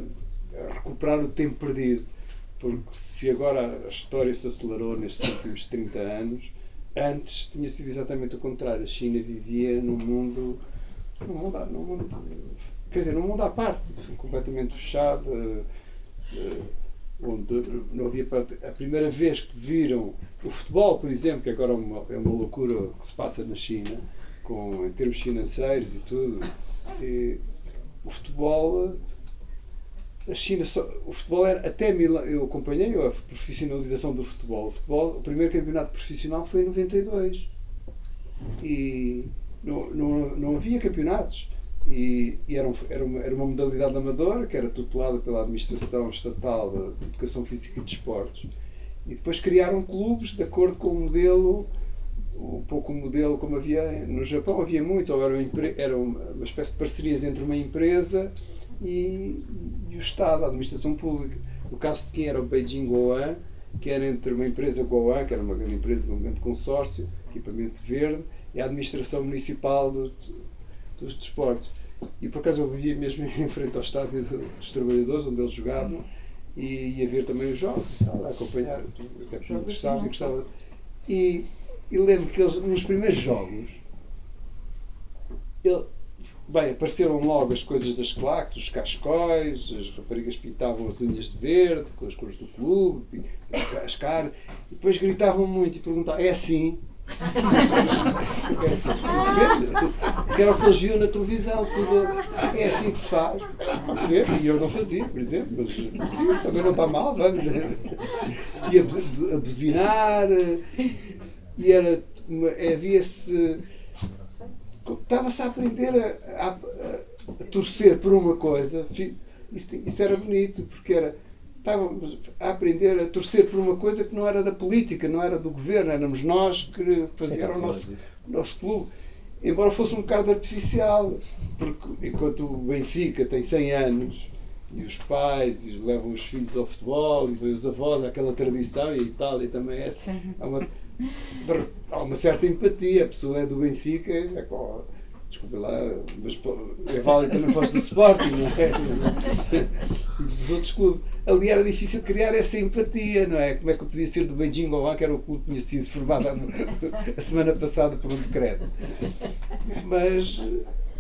a recuperar o tempo perdido. Porque se agora a história se acelerou nestes últimos 30 anos, antes tinha sido exatamente o contrário. A China vivia num mundo, num mundo, num mundo quer dizer, num mundo à parte, completamente fechado, eh, eh, onde não havia. A primeira vez que viram o futebol, por exemplo, que agora é uma, é uma loucura que se passa na China, com, em termos financeiros e tudo, e o futebol. A China, só, o futebol era até Milão, eu acompanhei a profissionalização do futebol. O, futebol. o primeiro campeonato profissional foi em 92 e não, não, não havia campeonatos. E, e era, um- era, uma, era uma modalidade amadora que era tutelada pela Administração Estatal de Educação Física e Desportos. E depois criaram clubes de acordo com o modelo, um pouco o modelo como havia no Japão, havia muitos, ou era uma, era uma espécie de parcerias entre uma empresa e, e o Estado, a administração pública. No caso de quem era o Beijing Goan, que era entre uma empresa Goan, que era uma grande empresa de um grande consórcio, equipamento verde, e a administração municipal do- dos desportos. E por acaso eu vivia mesmo (laughs) em frente ao estádio do- dos trabalhadores, onde eles jogavam, e ia ver também os jogos, estava a acompanhar, até porque me interessava e gostava. E, e lembro que eles, nos primeiros jogos, ele, bem, apareceram logo as coisas das claques, os cascóis, as raparigas pintavam as unhas de verde, com as cores do clube, as caras, e depois gritavam muito e perguntavam, é assim? É assim. Que era o que eles viam na televisão, tudo é assim que se faz. Pode ser, e eu não fazia, por exemplo, mas sim, também não está mal, vamos. E a, bu- a buzinar, e era, uma- havia-se. Estava-se a aprender a, a- a torcer por uma coisa, isso, isso era bonito, porque era. Estávamos a aprender a torcer por uma coisa que não era da política, não era do governo, éramos nós que fazíamos o nosso, o nosso clube. Embora fosse um bocado artificial, porque enquanto o Benfica tem 100 anos e os pais e levam os filhos ao futebol e os avós, aquela tradição e a Itália também é assim. Há uma, há uma certa empatia, a pessoa é do Benfica, é com, desculpa lá, mas é válido também para os do Sporting, não é? Dos outros clubes. Ali era difícil criar essa empatia, não é? Como é que eu podia ser do Beijing Goan, que era o clube que tinha sido formado (laughs) a semana passada por um decreto. Mas,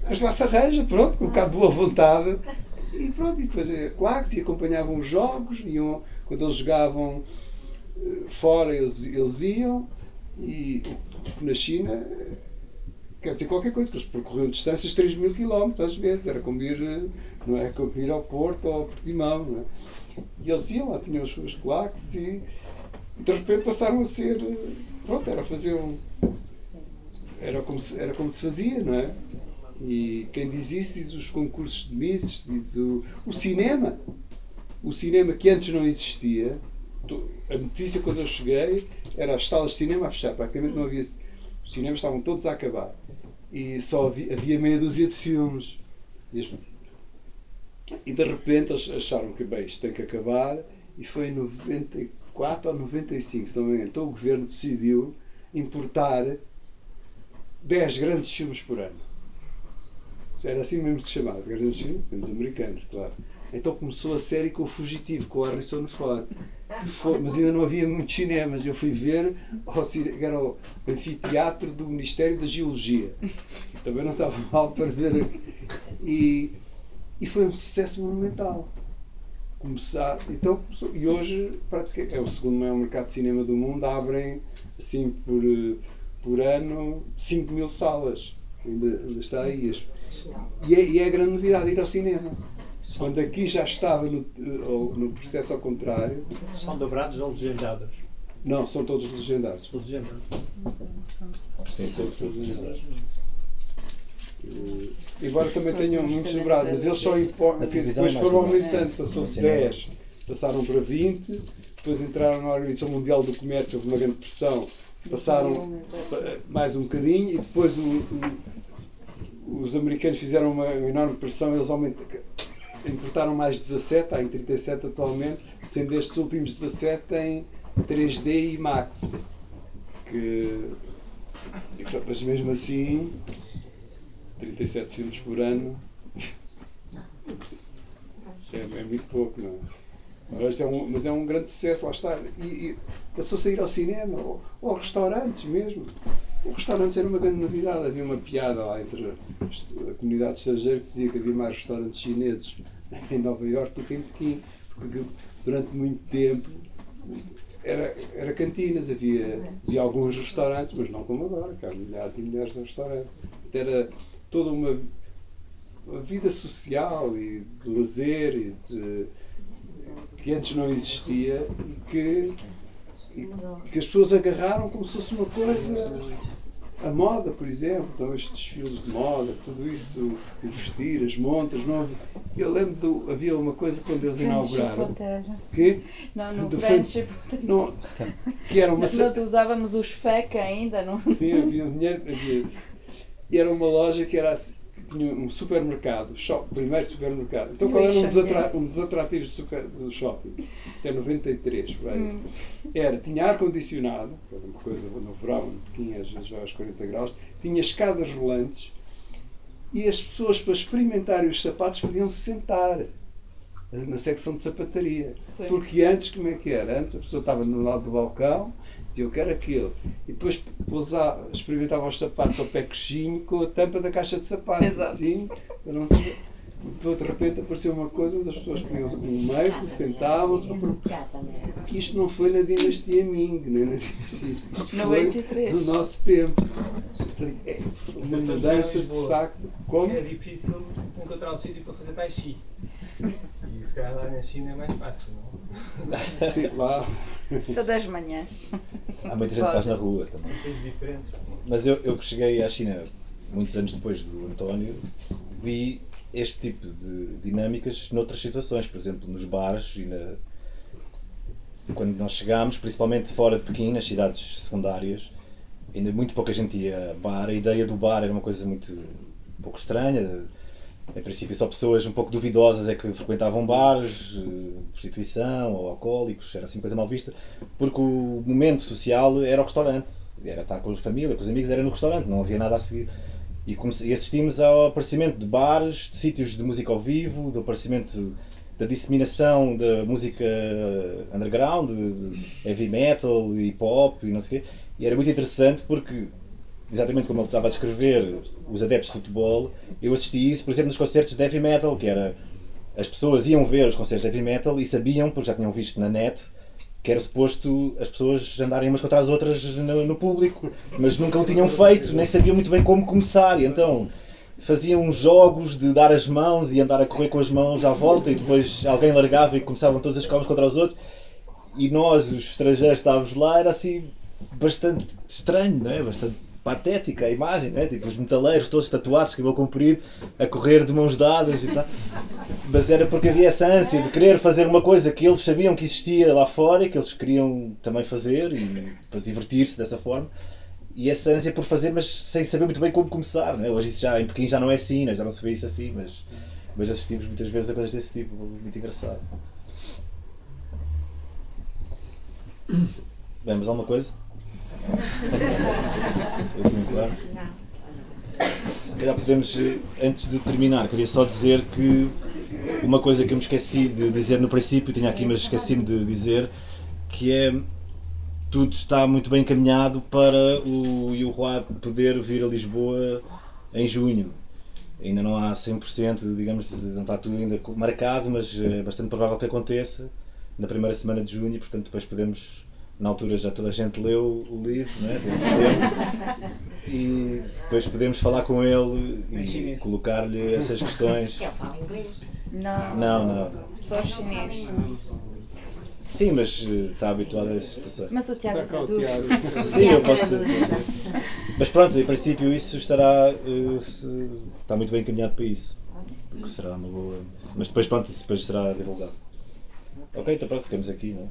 mas lá se arranja, pronto, com um bocado de boa vontade. E pronto, e depois é claro se acompanhavam os jogos, iam, quando eles jogavam eh, fora, eles, eles iam, e na China quer dizer qualquer coisa, que eles percorriam distâncias de 3 mil quilómetros às vezes, era como ir, não é, como ir ao Porto ou ao Portimão, é? E eles iam lá, tinham as suas claques e, de repente passaram a ser, pronto, era fazer um, era como se, era como se fazia, não é? E quem diz isso diz os concursos de misses, diz o, o cinema. O cinema que antes não existia, a notícia quando eu cheguei era as salas de cinema a fechar, praticamente não havia. Os cinemas estavam todos a acabar. E só havia, havia meia dúzia de filmes. E, de repente eles acharam que bem, isto tem que acabar. E foi em 94 ou 95, se não me engano. Então o governo decidiu importar 10 grandes filmes por ano. Era assim mesmo que se chamava, grandes filmes, filmes americanos, claro. Então começou a série com o Fugitivo, com o Harrison Ford. Que foi- mas ainda não havia muitos cinemas. Eu fui ver ao era o anfiteatro do Ministério da Geologia. Também não estava mal para ver. E, e foi um sucesso monumental. Começar, então, e hoje praticamente, é o segundo maior mercado de cinema do mundo. Abrem assim por, por ano 5 mil salas. Ainda, ainda está aí. E é, e é a grande novidade ir ao cinema. Quando aqui já estava no, eh, no processo ao contrário, São dobrados ou legendados? não, são todos legendados. Legendados. Sim, São todos legendados. Embora também tenham muitos dobrados, mas eles só importam. Depois é mais foram aumentando, passou de cinema. 10, passaram para 20, depois entraram na Organização Mundial do Comércio, houve uma grande pressão, passaram pa- mais um bocadinho e depois o- o- os americanos fizeram uma enorme pressão, eles aumentaram, importaram mais 17, há em 37 atualmente, sendo estes últimos 17 em 3D e Max. Que, mas mesmo assim, 37 filmes por ano é, é muito pouco, não é? Mas é, um, mas é um grande sucesso, lá está. E, e passou-se a ir ao cinema, ou, ou restaurantes mesmo. Os restaurantes era uma grande novidade. Havia uma piada lá entre a, a comunidade estrangeira que dizia que havia mais restaurantes chineses em Nova Iorque do que em Pequim. Porque durante muito tempo era, era cantinas, havia, havia alguns restaurantes, mas não como agora, que há milhares e milhares de restaurantes. Era toda uma, uma vida social e de lazer e de, que antes não existia e que, e que as pessoas agarraram como se fosse uma coisa. A moda, por exemplo, então estes desfiles de moda, tudo isso, o vestir, as montas, não Eu lembro, do, havia uma coisa quando eles inauguraram. Que, Não, no Friendship. não, que era uma Nós usávamos os FEC ainda, não Sim, havia um dinheiro. Havia, e era uma loja que era assim, tinha um supermercado, shop, primeiro supermercado. Então qual era um dos, atra- um dos atrativos do, shopping? Isto é 93, por aí. Hum. Era, tinha ar-condicionado, que era uma coisa no verão, tinha às vezes aos 40 graus, tinha escadas rolantes e as pessoas para experimentarem os sapatos podiam se sentar na secção de sapataria. Sim. Porque antes, como é que era? Antes a pessoa estava no lado do balcão, dizia eu quero aquilo. E depois pousava, experimentava os sapatos ao pé coxinho com a tampa da caixa de sapatos. Exato. Assim, para não se... E depois de repente apareceu uma coisa onde as pessoas punham um meio, sentavam-se. Isto não foi na dinastia Ming, nem na dinastia. Isto foi 93. no nosso tempo. É uma mudança de facto. Como? É difícil encontrar um sítio para fazer tai chi. E se calhar lá na China é mais fácil, não? Sim, lá. Todas as manhãs. Há muita gente que faz na rua também. Coisas diferentes. Mas eu, eu que cheguei à China muitos anos depois do António, vi este tipo de dinâmicas noutras situações, por exemplo, nos bares e na... quando nós chegámos, principalmente fora de Pequim, nas cidades secundárias, ainda muito pouca gente ia a bar, a ideia do bar era uma coisa muito um pouco estranha. Em princípio, só pessoas um pouco duvidosas é que frequentavam bares, eh, prostituição ou alcoólicos, era assim coisa mal vista, porque o momento social era o restaurante, era estar com a família, com os amigos, era no restaurante, não havia nada a seguir. E, assistimos ao aparecimento de bares, de sítios de música ao vivo, do aparecimento da disseminação da música underground, de, de heavy metal, hip hop e não sei o quê. E era muito interessante porque, exatamente como ele estava a descrever os adeptos de futebol, eu assisti isso, por exemplo, nos concertos de heavy metal, que era as pessoas iam ver os concertos de heavy metal e sabiam, porque já tinham visto na net, que era suposto as pessoas andarem umas contra as outras no, no público, mas nunca o tinham feito, nem sabiam muito bem como começar, e então faziam jogos de dar as mãos e andar a correr com as mãos à volta e depois alguém largava e começavam todos a chocar uns contra os outros e nós, os estrangeiros, estávamos lá, era assim bastante estranho, não é? Bastante patética a imagem, não é? Tipo os metaleiros todos tatuados, cabelo comprido, a correr de mãos dadas e tal. Mas era porque havia essa ânsia de querer fazer uma coisa que eles sabiam que existia lá fora e que eles queriam também fazer e para divertir-se dessa forma. E essa ânsia por fazer, mas sem saber muito bem como começar, não é? Hoje isso já, em Pequim já não é assim, né? já não se vê isso assim, mas, mas assistimos muitas vezes a coisas desse tipo, muito engraçado. Bem, mas alguma coisa? Se calhar podemos, antes de terminar, queria só dizer que uma coisa que eu me esqueci de dizer no princípio, tinha aqui, mas esqueci-me de dizer, que é tudo está muito bem encaminhado para o Yuhua poder vir a Lisboa em junho. Ainda não há 100%, digamos, não está tudo ainda marcado, mas é bastante provável que aconteça na primeira semana de junho, portanto depois podemos, na altura já toda a gente leu o livro, não é? Temos tempo. e depois podemos falar com ele e colocar-lhe essas questões. Ele fala inglês. Não, Não, não. só chinês. Sim, mas eh, está habituado a essas situações. Mas o Tiago traduz. Sim, eu posso. Mas pronto, em princípio isso estará. eh, se- está muito bem encaminhado para isso. O que será uma boa. Mas depois pronto, isso depois será divulgado. Ok, então pronto, ficamos aqui, não